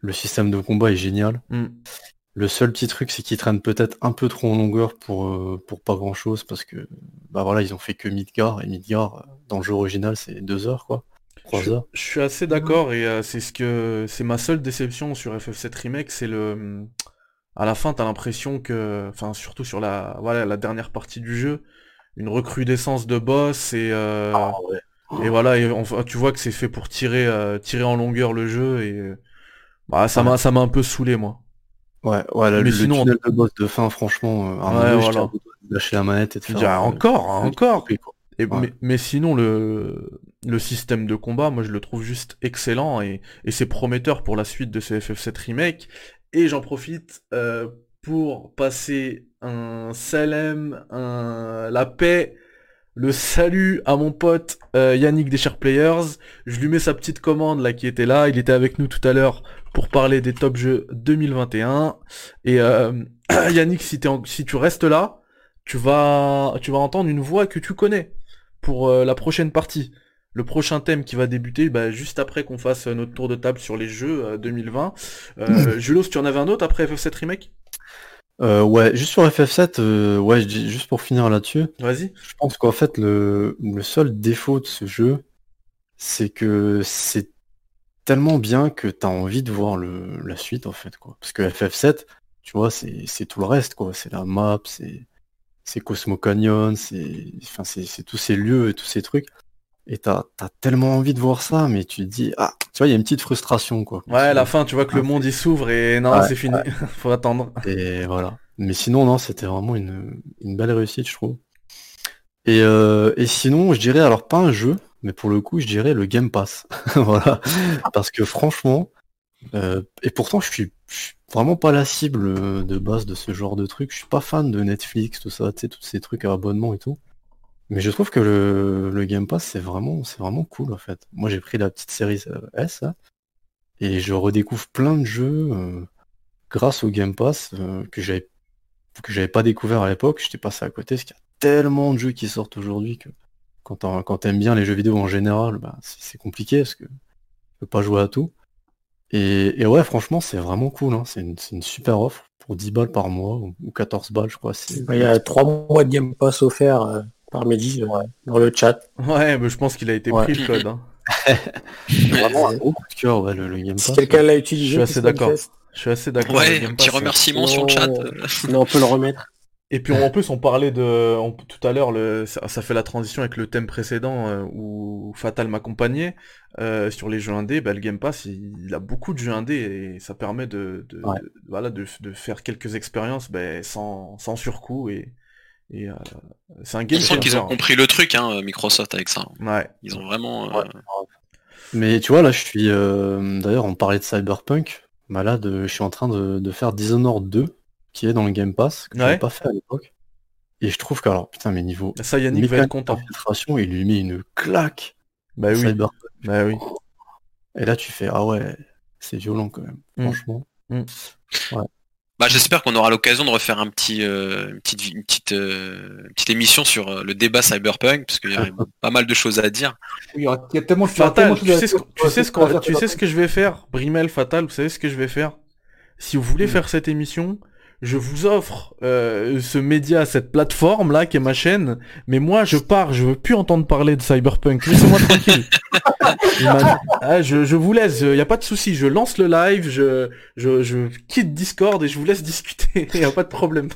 Le système de combat est génial. Hmm. Le seul petit truc, c'est qu'ils traînent peut-être un peu trop en longueur pour, euh, pour pas grand chose parce que bah voilà, ils ont fait que Midgar et Midgar euh, dans le jeu original c'est deux heures quoi. Trois Je, heures. je suis assez d'accord et euh, c'est ce que c'est ma seule déception sur FF7 Remake, c'est le à la fin t'as l'impression que enfin surtout sur la voilà la dernière partie du jeu, une recrudescence de boss et euh, Ah ouais. et voilà et on- tu vois que c'est fait pour tirer euh, tirer en longueur le jeu et bah ça m'a ça m'a un peu saoulé moi. Ouais, ouais, le, Mais le sinon- tunnel de boss de fin, franchement, euh, à un Ouais, moment donné, j'étais voilà. de lâcher la manette et de faire. euh, encore hein, encore. Et, Ouais. mais, mais sinon, le, le système de combat, moi je le trouve juste excellent et, et c'est prometteur pour la suite de ce FF7 Remake. Et j'en profite euh, pour passer un salam, un, la paix, le salut à mon pote euh, Yannick des Chers Players. Je lui mets sa petite commande là qui était là. Il était avec nous tout à l'heure pour parler des top jeux 2021. Et euh, (clears throat) Yannick, si, t'es en- si tu restes là, tu vas, tu vas entendre une voix que tu connais pour euh, la prochaine partie. Le prochain thème qui va débuter bah, juste après qu'on fasse notre tour de table sur les jeux euh, 2020. Euh, (clears throat) Julos, tu en avais un autre après FF7 Remake? Euh, ouais, juste sur FF7, euh, ouais, je dis- juste pour finir là-dessus, Vas-y. je pense qu'en fait le, le seul défaut de ce jeu, c'est que c'est tellement bien que t'as envie de voir le, la suite en fait quoi. Parce que FF7, tu vois, c'est c'est tout le reste quoi. C'est la map, c'est c'est Cosmo Canyon, c'est enfin c'est c'est tous ces lieux et tous ces trucs. Et t'as tellement envie de voir ça, mais tu te dis ah, tu vois, il y a une petite frustration quoi. Ouais, à la fin, tu vois que le Ah, monde il s'ouvre et non, Ouais, c'est fini. (laughs) Faut attendre. Et voilà. Mais sinon, non, c'était vraiment une, une belle réussite, je trouve. Et, euh, et sinon, je dirais, alors pas un jeu, mais pour le coup, je dirais le Game Pass. (laughs) voilà. Parce que franchement, euh, et pourtant, je suis, je suis vraiment pas la cible euh, de base de ce genre de truc. Je suis pas fan de Netflix, tout ça, tu sais, tous ces trucs à abonnement et tout. Mais je trouve que le, Game Pass, c'est vraiment, c'est vraiment cool, en fait. Moi, j'ai pris la petite série euh, S, et je redécouvre plein de jeux euh, grâce au Game Pass euh, que j'avais que j'avais pas découvert à l'époque, j'étais passé à côté, parce qu'il y a tellement de jeux qui sortent aujourd'hui que quand t'aimes bien les jeux vidéo en général, bah, c'est compliqué parce que tu peux pas jouer à tout. Et, ouais, franchement, c'est vraiment cool, hein. c'est une, super offre pour 10 balles par mois ou, ou 14 balles, je crois. Il y a trois mois de Game Pass offerts euh, par Mehdi euh, dans le chat. Ouais, mais je pense qu'il a été Ouais. pris le code. hein. (laughs) Vraiment un gros coup de cœur, ouais, le, le Game Si quelqu'un l'a utilisé, Je suis assez d'accord. Je suis assez d'accord. avec Ouais, Game un petit Pass, remerciement sur le chat. Non, on peut le remettre. Et puis en plus on parlait de on- tout à l'heure le ça, ça fait la transition avec le thème précédent euh, où Fatal m'accompagnait euh, sur les jeux indés, bah, le Game Pass il, il a beaucoup de jeux indés et ça permet de, de- Ouais. de- voilà de, de faire quelques expériences bah, sans, sans surcoût et, et euh, c'est un On sent qu'ils ont compris le truc, hein, Microsoft, avec ça. Ouais. Ils ont vraiment... euh, Ouais. Mais tu vois, là, je suis. euh, D'ailleurs, on parlait de Cyberpunk. Malade, je suis en train de, de faire Dishonored 2, qui est dans le Game Pass, que Ouais. j'avais pas fait à l'époque. Et je trouve que, alors, putain, mes niveaux. Ça Yannick va être content. il lui met une claque. Bah oui. Cyberpunk. Bah oui. Et là, tu fais, ah ouais, c'est violent quand même, Mm. franchement. Bah, j'espère qu'on aura l'occasion de refaire un petit, euh, une, petite, une, petite, euh, une petite émission sur euh, le débat cyberpunk, parce qu'il y a (laughs) pas mal de choses à dire. Il y, a tellement, Fatal, tu choses à sais, ce, dire. tu sais ce tu sais ce que je vais faire Brimel, Fatal, vous savez ce que je vais faire? Si vous voulez Mm. faire cette émission, je vous offre euh, ce média, cette plateforme là qui est ma chaîne, mais moi je pars, je veux plus entendre parler de Cyberpunk. Laissez-moi tranquille. (laughs) Ah, je, je vous laisse, il y a pas de souci, je lance le live, je, je, je quitte Discord et je vous laisse discuter, (laughs) il y a pas de problème.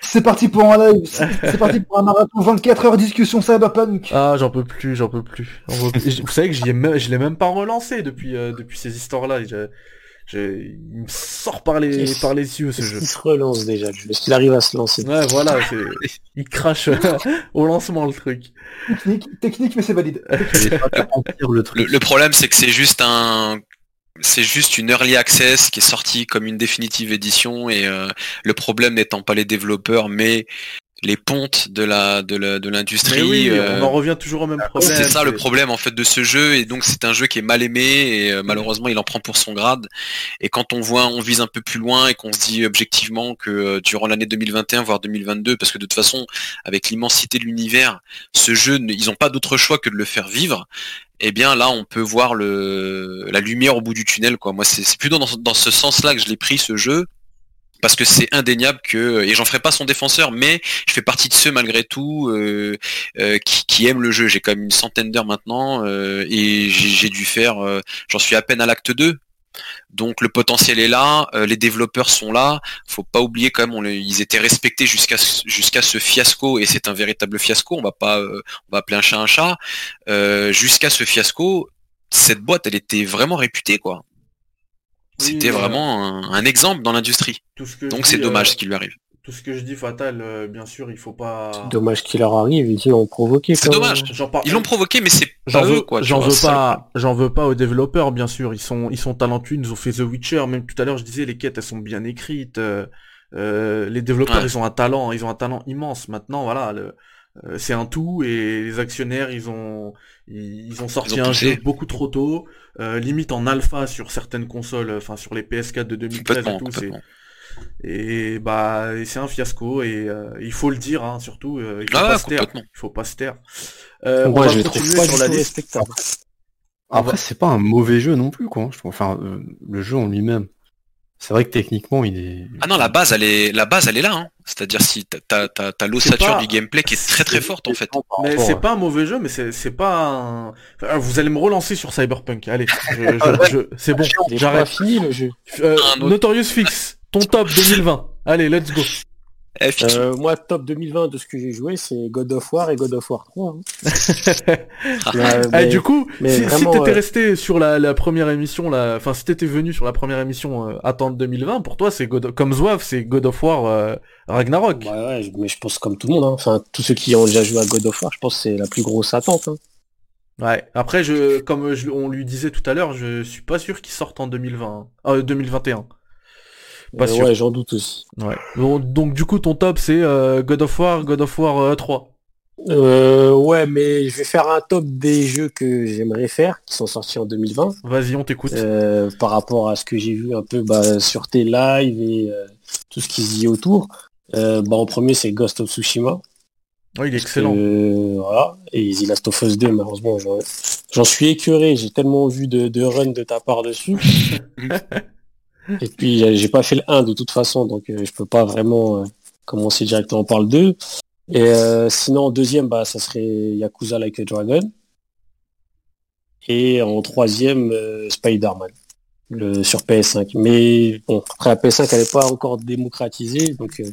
C'est parti pour un live, c'est parti pour un marathon 24 heures discussion Cyberpunk. Ah, j'en peux plus, j'en peux plus. Vous savez que ai je l'ai même pas relancé depuis, euh, depuis ces histoires-là. Je- il me sort par les, par les yeux ce jeu. qu'il se relance déjà Est-ce qu'il arrive à se lancer Ouais, voilà, il crache (laughs) au lancement le truc. Technique, technique, mais c'est valide. (laughs) Le truc. Le, le problème, c'est que c'est juste un, c'est juste une early access qui est sortie comme une définitive édition et euh, le problème n'étant pas les développeurs, mais les pontes de la de la- de Mais l'industrie. oui, euh, on en revient toujours au même problème. c'est ça le problème en fait de ce jeu et donc c'est un jeu qui est mal aimé et euh, malheureusement il en prend pour son grade et quand on voit on vise un peu plus loin et qu'on se dit objectivement que euh, durant l'année 2021 voire 2022 parce que de toute façon avec l'immensité de l'univers ce jeu ils n'ont pas d'autre choix que de le faire vivre et bien là on peut voir le la lumière au bout du tunnel quoi moi c'est c'est plutôt dans, dans ce sens là que je l'ai pris ce jeu parce que c'est indéniable que et j'en ferai pas son défenseur mais je fais partie de ceux malgré tout euh, euh, qui, qui aiment le jeu j'ai quand même une centaine d'heures maintenant euh, et j'ai dû faire euh, j'en suis à peine à l'acte 2 donc le potentiel est là, euh, les développeurs sont là. Faut pas oublier quand même, on ils étaient respectés jusqu'à jusqu'à ce fiasco et c'est un véritable fiasco. On va pas, euh, on va appeler un chat un chat. Euh, jusqu'à ce fiasco, cette boîte, elle était vraiment réputée quoi. C'était Oui, vraiment un, un exemple dans l'industrie. Ce Donc c'est dommage euh, ce qui lui arrive. tout ce que je dis fatal, euh, bien sûr, il faut pas. Dommage qu'il leur arrive, ils l'ont provoqué. C'est dommage. J'en parle- Ils l'ont provoqué, mais c'est J'en pas veux, eux quoi. j'en veux c'est pas, j'en veux pas aux développeurs, bien sûr. Ils sont, ils sont talentueux. Ils nous ont fait The Witcher. Même tout à l'heure, je disais, les quêtes, elles sont bien écrites. euh, euh, les développeurs, Ouais. ils ont un talent, ils ont un talent immense. Maintenant, voilà, le- euh, c'est un tout. Et les actionnaires, ils ont, ils, ont sorti Ils ont un jeu beaucoup trop tôt, euh, limite en alpha sur certaines consoles, enfin sur les PS4 de 2013 et tout. Et bah, c'est un fiasco. Et euh, il faut le dire, hein, surtout. euh, il faut Ah pas se taire. Il faut pas se taire. Euh, on Moi, va je les trouve continuer pas sur la liste. Après, c'est pas un mauvais jeu non plus, quoi. Trouve, enfin, euh, le jeu en lui-même. C'est vrai que techniquement, il est. Ah non, la base, elle est, la base, elle est là. Hein. C'est-à-dire si t'as, t'as, l'ossature pas- du gameplay qui est très très forte en fait. Mais c'est pas un mauvais jeu, mais c'est c'est pas un... Enfin, vous allez me relancer sur Cyberpunk. Allez, je, je- je- c'est bon, j'arrête. fini le jeu. Euh. Notorious Fix, ton top 2020. Allez, let's go. Euh, moi, top 2020 de ce que j'ai joué, c'est God of War et God of War 3. hein. (laughs) Ah, du coup, mais si, vraiment, si t'étais euh, resté sur la, la première émission, là, enfin si t'étais venu sur la première émission euh, attente 2020, pour toi c'est God comme Zouave, c'est God of War euh, Ragnarok. Ouais, mais je pense comme tout le monde. hein. Enfin, tous ceux qui ont déjà joué à God of War, je pense que c'est la plus grosse attente. hein. Ouais. Après, je, comme je- on lui disait tout à l'heure, je suis pas sûr qu'il sorte en 2020, hein. euh, 2021. Pas Euh, sûr. ouais, j'en doute aussi. Ouais. Donc, donc, du coup ton top c'est euh, God of War, God of War euh, 3. Euh, ouais, mais je vais faire un top des jeux que j'aimerais faire, qui sont sortis en 2020, Vas-y, on t'écoute. euh, par rapport à ce que j'ai vu un peu bah, sur tes lives et euh, tout ce qui se dit autour. Bah, en premier, c'est Ghost of Tsushima. Ouais, il est excellent. Voilà. Et The Last of Us 2, malheureusement, j'en- j'en suis écœuré. J'ai tellement vu de, de run de ta part dessus. (laughs) Et puis, j'ai- j'ai pas fait le 1 de toute façon, donc euh, je peux pas vraiment euh, commencer directement par le 2. Et euh, sinon, en deuxième, bah, ça serait Yakuza Like a Dragon. Et en troisième, euh, Spider-Man. Le, sur PS5. Mais bon, après la PS5, elle n'est pas encore démocratisée, donc euh,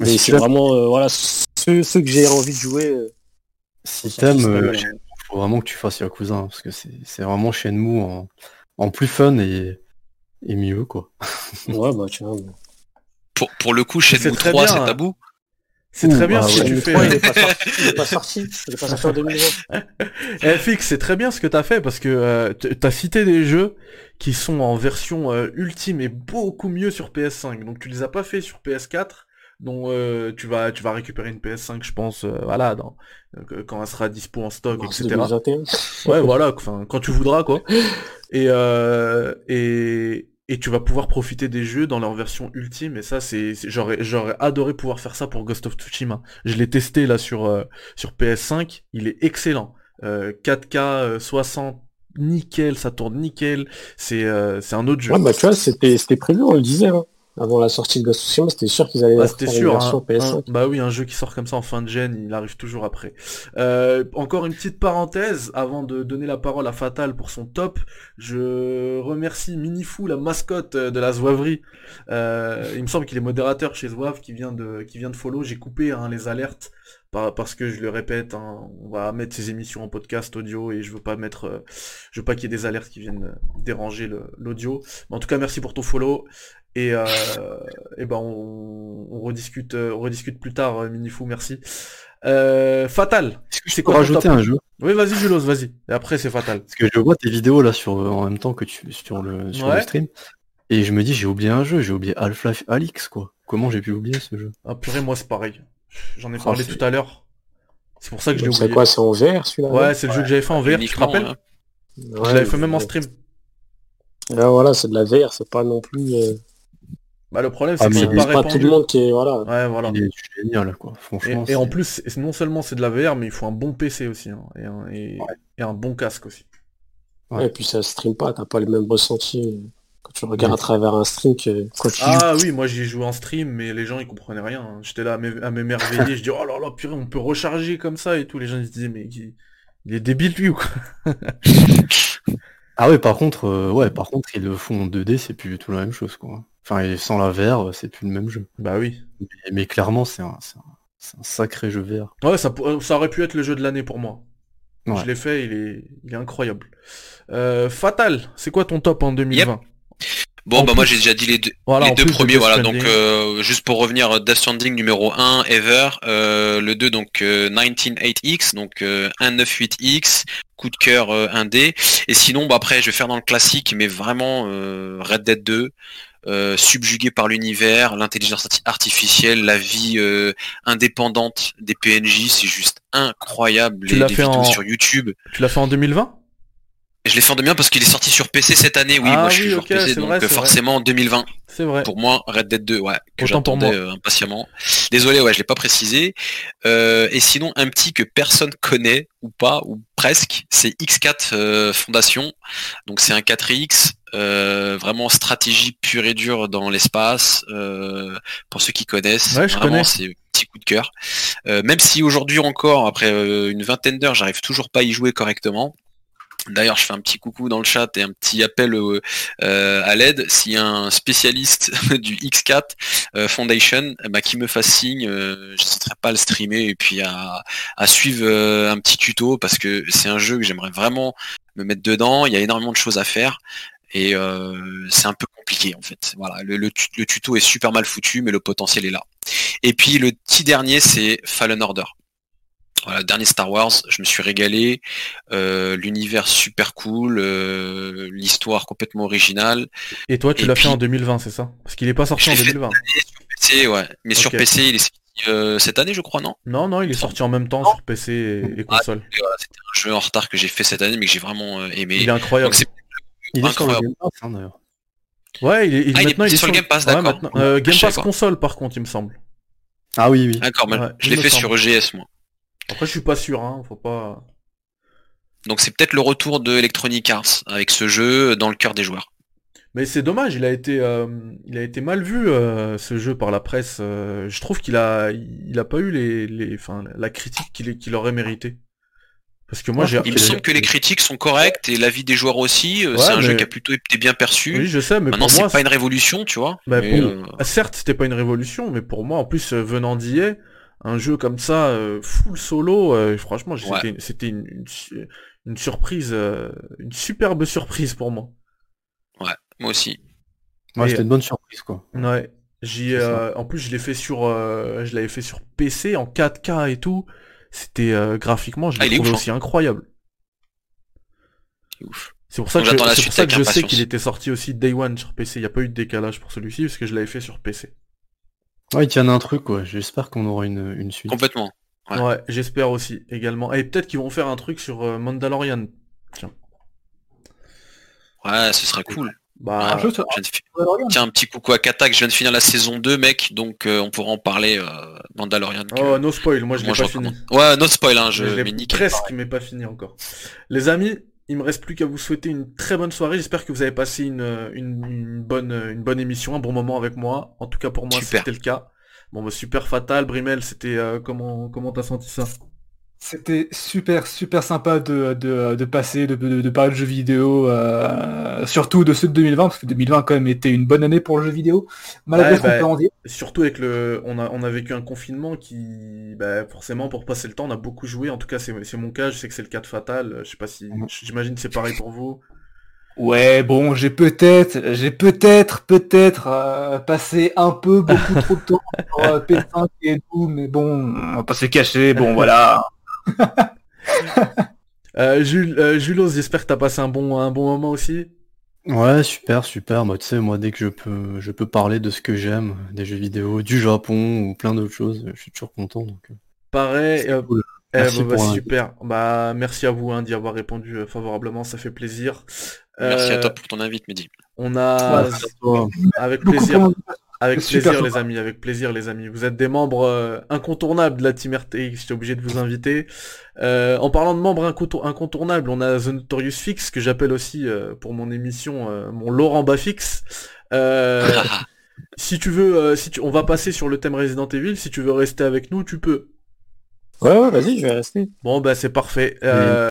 Mais c'est vraiment euh, voilà ceux, ceux que j'ai envie de jouer. euh, Si t'aimes, euh, faut vraiment que tu fasses Yakuza, hein, parce que c'est c'est vraiment Shenmue en, en plus fun et, et mieux, quoi. ouais, bah tiens. Pour, pour le coup, Shenmue C'est très 3, bien, c'est hein. tabou. C'est Ouh, très bien bah ce que ouais, tu fais. 3, il est pas sorti. Il est pas sorti. Il est pas sorti en 2020. (laughs) FX, c'est très bien ce que t'as fait parce que euh, t'as cité des jeux qui sont en version euh, ultime et beaucoup mieux sur PS5. Donc tu les as pas fait sur PS4. Donc euh, tu vas tu vas récupérer une PS5 je pense euh, voilà dans, euh, quand elle sera dispo en stock Mars etc. 2021. Ouais, voilà, (laughs) enfin, quand tu voudras, quoi. Et, et, et tu vas pouvoir profiter des jeux dans leur version ultime, et ça, c'est, j'aurais, j'aurais adoré pouvoir faire ça pour Ghost of Tsushima. Je l'ai testé, là, sur, sur PS5, il est excellent. Euh, 4K, euh, 60, nickel, ça tourne nickel, c'est, c'est un autre jeu. Ouais, bah tu vois, c'était c'était prévu, on le disait. hein. Avant la sortie de Ghost of Tsushima, c'était sûr qu'ils allaient Bah, faire une version hein. PS5. Un- bah oui, un jeu qui sort comme ça en fin de gen, il arrive toujours après. Euh, encore une petite parenthèse avant de donner la parole à Fatal pour son top. Je remercie Minifou, la mascotte euh, de la Zouaverie. Euh, il me semble qu'il est modérateur chez Zouave, qui vient de qui vient de follow. J'ai coupé hein, les alertes par- parce que je le répète, hein, on va mettre ces émissions en podcast audio et je veux pas mettre, euh, je veux pas qu'il y ait des alertes qui viennent déranger l'audio. Mais en tout cas, merci pour ton follow. Et, euh, et ben on, on rediscute, euh, on rediscute plus tard, euh, Minifou, merci. Euh, Fatal. Est-ce que je C'est peux rajouter un jeu? Oui, vas-y, Julos, vas-y. Et après, c'est Fatal. Parce que je vois tes vidéos là sur en même temps que tu sur le sur Ouais. le stream. Et je me dis j'ai oublié un jeu, j'ai oublié Half-Life Alix quoi. Comment j'ai pu oublier ce jeu? Ah purée, moi c'est pareil. J'en ai Oh, parlé c'est- tout à l'heure. C'est pour ça que je l'ai C'est oublié. quoi, c'est en VR celui-là? Ouais, c'est le jeu que j'avais fait en VR, tu te rappelles? hein. Ouais, Je l'avais fait même en stream. Là, voilà, c'est de la VR, c'est pas non plus. euh, Bah le problème c'est Ah, que mais c'est c'est pas pas tout répandu. le monde qui est. Voilà. Ouais, voilà. Il est génial quoi. Franchement. Et, et en c'est- plus, c'est- non seulement c'est de la VR, mais il faut un bon PC aussi. hein, et, un, et- Ouais. et un bon casque aussi. Ouais. Et puis ça stream pas, t'as pas le même ressenti quand tu regardes Ouais. à travers un stream que quand tu joues. Ah oui, moi j'y ai joué en stream, mais les gens ils comprenaient rien. hein. J'étais là à m'émerveiller, je dis oh là là, purée, on peut recharger comme ça et tout. Les gens ils se disaient mais il, il est débile lui ou quoi? (laughs) Ah ouais, par contre, euh, ouais, par contre, ils le font en 2D, c'est plus du tout la même chose, quoi. Enfin, et sans la VR, c'est plus le même jeu. Bah oui. Mais, mais clairement, c'est un, sacré jeu VR. Ouais, ça, pour- ça aurait pu être le jeu de l'année pour moi. Ouais. Je l'ai fait, il est, il est incroyable. Euh, Fatal, c'est quoi ton top en 2020 Bon, En bah moi j'ai déjà dit les deux, Voilà, les deux de premiers, voilà. Donc euh, juste pour revenir, Death Stranding numéro 1 ever, euh, le 2 donc euh, 198X, donc euh, 198X, coup de cœur euh, 1D. Et sinon, bah après je vais faire dans le classique, mais vraiment euh, Red Dead 2. Euh, subjugué par l'univers, l'intelligence arti- artificielle, la vie euh, indépendante des PNJ, c'est juste incroyable. Tu les, l'as les fait vidéos en- sur YouTube. Tu l'as fait en 2020 Je l'ai fait en 2020 parce qu'il est sorti sur PC cette année. Oui, Ah moi je suis oui, joueur ok, PC, donc vrai, euh, forcément en 2020. C'est vrai. Pour moi, Red Dead 2, ouais, que j'attendais euh, impatiemment. Désolé, ouais, je l'ai pas précisé. Euh, et sinon, un petit que personne connaît ou pas ou presque, c'est X4 euh, Fondation. Donc c'est un 4X, euh, vraiment stratégie pure et dure dans l'espace. pour ceux qui connaissent, Ouais, je vraiment c'est petit coup de cœur. Même si aujourd'hui encore, après une vingtaine d'heures, j'arrive toujours pas à y jouer correctement. D'ailleurs, je fais un petit coucou dans le chat et un petit appel euh, euh, à l'aide. S'il y a un spécialiste (laughs) du X4 euh, Foundation, ben, qui me fasse signe, euh, j'hésiterai pas à le streamer et puis à, à suivre euh, un petit tuto parce que c'est un jeu que j'aimerais vraiment me mettre dedans. Il y a énormément de choses à faire et euh, c'est un peu compliqué en fait. Voilà, le, le le tuto est super mal foutu, mais le potentiel est là. Et puis le petit dernier, c'est Fallen Order. Voilà, dernier Star Wars, je me suis régalé, euh, l'univers super cool, euh, l'histoire complètement originale. Et toi, tu l'as fait en 2020, c'est ça? Parce qu'il est pas sorti en l'ai fait 2020. PC, ouais, mais sur. PC, il est sorti euh, cette année, je crois, non? Non, non, il est sorti en même temps sur PC et, et console. C'était un jeu en retard que j'ai fait cette année, mais que j'ai vraiment aimé. Il est incroyable. Donc Il est sur le Incroyable. Game Pass, hein, d'ailleurs. Ouais, il est, il- Ah, maintenant il est sur le Game Pass, d'accord. euh, Game Pass pas. console par contre, il me semble. Ah oui, oui. D'accord, mais Ouais, je l'ai fait semble. sur EGS, moi. Après, je suis pas sûr, hein, faut pas. Donc c'est peut-être le retour de Electronic Arts avec ce jeu dans le cœur des joueurs. Mais c'est dommage, il a été, euh, il a été mal vu euh, ce jeu par la presse. euh, je trouve qu'il a, il a pas eu les, les, enfin, la critique qu'il est- qu'il aurait mérité. Parce que moi, Ouais, j'ai. Il me semble que les critiques sont correctes et l'avis des joueurs aussi. Ouais, c'est un jeu qui a plutôt été bien perçu. Oui, je sais, mais Maintenant, c'est pas une révolution, tu vois. Bah, pour- euh, Ah, Certes, c'était pas une révolution, mais pour moi, en plus, venant d'IA, un jeu comme ça, euh, full solo, euh, franchement, j'ai- Ouais. c'était une, une, su- une surprise, euh, une superbe surprise pour moi. moi aussi. Ouais, c'était une bonne surprise, quoi. Ouais. Euh, en plus, je l'ai fait sur, euh, je l'avais fait sur PC en 4K et tout. C'était euh, graphiquement, je Ah, l'ai trouvé ouf, hein. aussi incroyable. C'est ouf. C'est pour ça que, suite pour ça que je sais qu'il était sorti aussi Day One sur PC. Il n'y a pas eu de décalage pour celui-ci parce que je l'avais fait sur PC. Ouais, il tiennent un truc, quoi. J'espère qu'on aura une, une suite. Complètement. Ouais. Ouais, j'espère aussi également. Et peut-être qu'ils vont faire un truc sur euh, Mandalorian. Ouais, ce serait cool. Bah, Je de fi- Tiens, un petit coucou à Katak, je viens de finir la saison 2, mec, donc euh, on pourra en parler, euh, Mandalorian. que- oh, no spoil, moi je l'ai pas fini. Ouais, no spoil, hein, je je mais presque, mais pas fini encore. Les amis, il me reste plus qu'à vous souhaiter une très bonne soirée. J'espère que vous avez passé une, une, une bonne, une bonne émission, un bon moment avec moi. En tout cas pour moi c'était le cas. Bon bah super fatal, Brimel, c'était euh, comment comment t'as senti ça? C'était super super sympa de, de, de passer, de, de, de parler de jeux vidéo, euh, surtout de ceux de 2020, parce que 2020 quand même était une bonne année pour le jeu vidéo, malgré Ouais, ce qu'on bah, peut en dire. Surtout avec le, on a on a vécu un confinement qui, bah, forcément pour passer le temps, on a beaucoup joué. En tout cas c'est mon cas, je sais que c'est le cas de Fatal. Je sais pas si, Mhm. j'imagine que c'est pareil pour vous. Ouais, bon, j'ai peut-être, j'ai peut-être, peut-être euh, passé un peu beaucoup trop de temps (laughs) sur euh, P5 et tout, mais bon, on va pas se cacher, bon voilà. Euh, Jules, euh, Julos, j'espère que t'as passé un bon un bon moment aussi. Ouais, super, super. Moi, tu sais, moi, dès que je peux, je peux parler de ce que j'aime, des jeux vidéo, du Japon ou plein d'autres choses, je suis toujours content. Donc, euh, Pareil. euh, cool. Eh Merci bah, bah, pour un- super. Bah merci à vous hein, d'y avoir répondu favorablement, ça fait plaisir. Merci à toi pour ton invite, Mehdi. On a Ouais, avec plaisir, avec super plaisir les sympa. amis, avec plaisir les amis. Vous êtes des membres euh, incontournables de la Team RTX, j'étais obligé de vous inviter. Euh, en parlant de membres incontour- incontournables, on a The Notorious Fix que j'appelle aussi euh, pour mon émission euh, mon Laurent Bafix. Euh, (laughs) si tu veux, euh, si tu... on va passer sur le thème Resident Evil. Si tu veux rester avec nous, tu peux. Ouais, ouais, vas-y, je vais rester. Bon bah c'est parfait. Euh,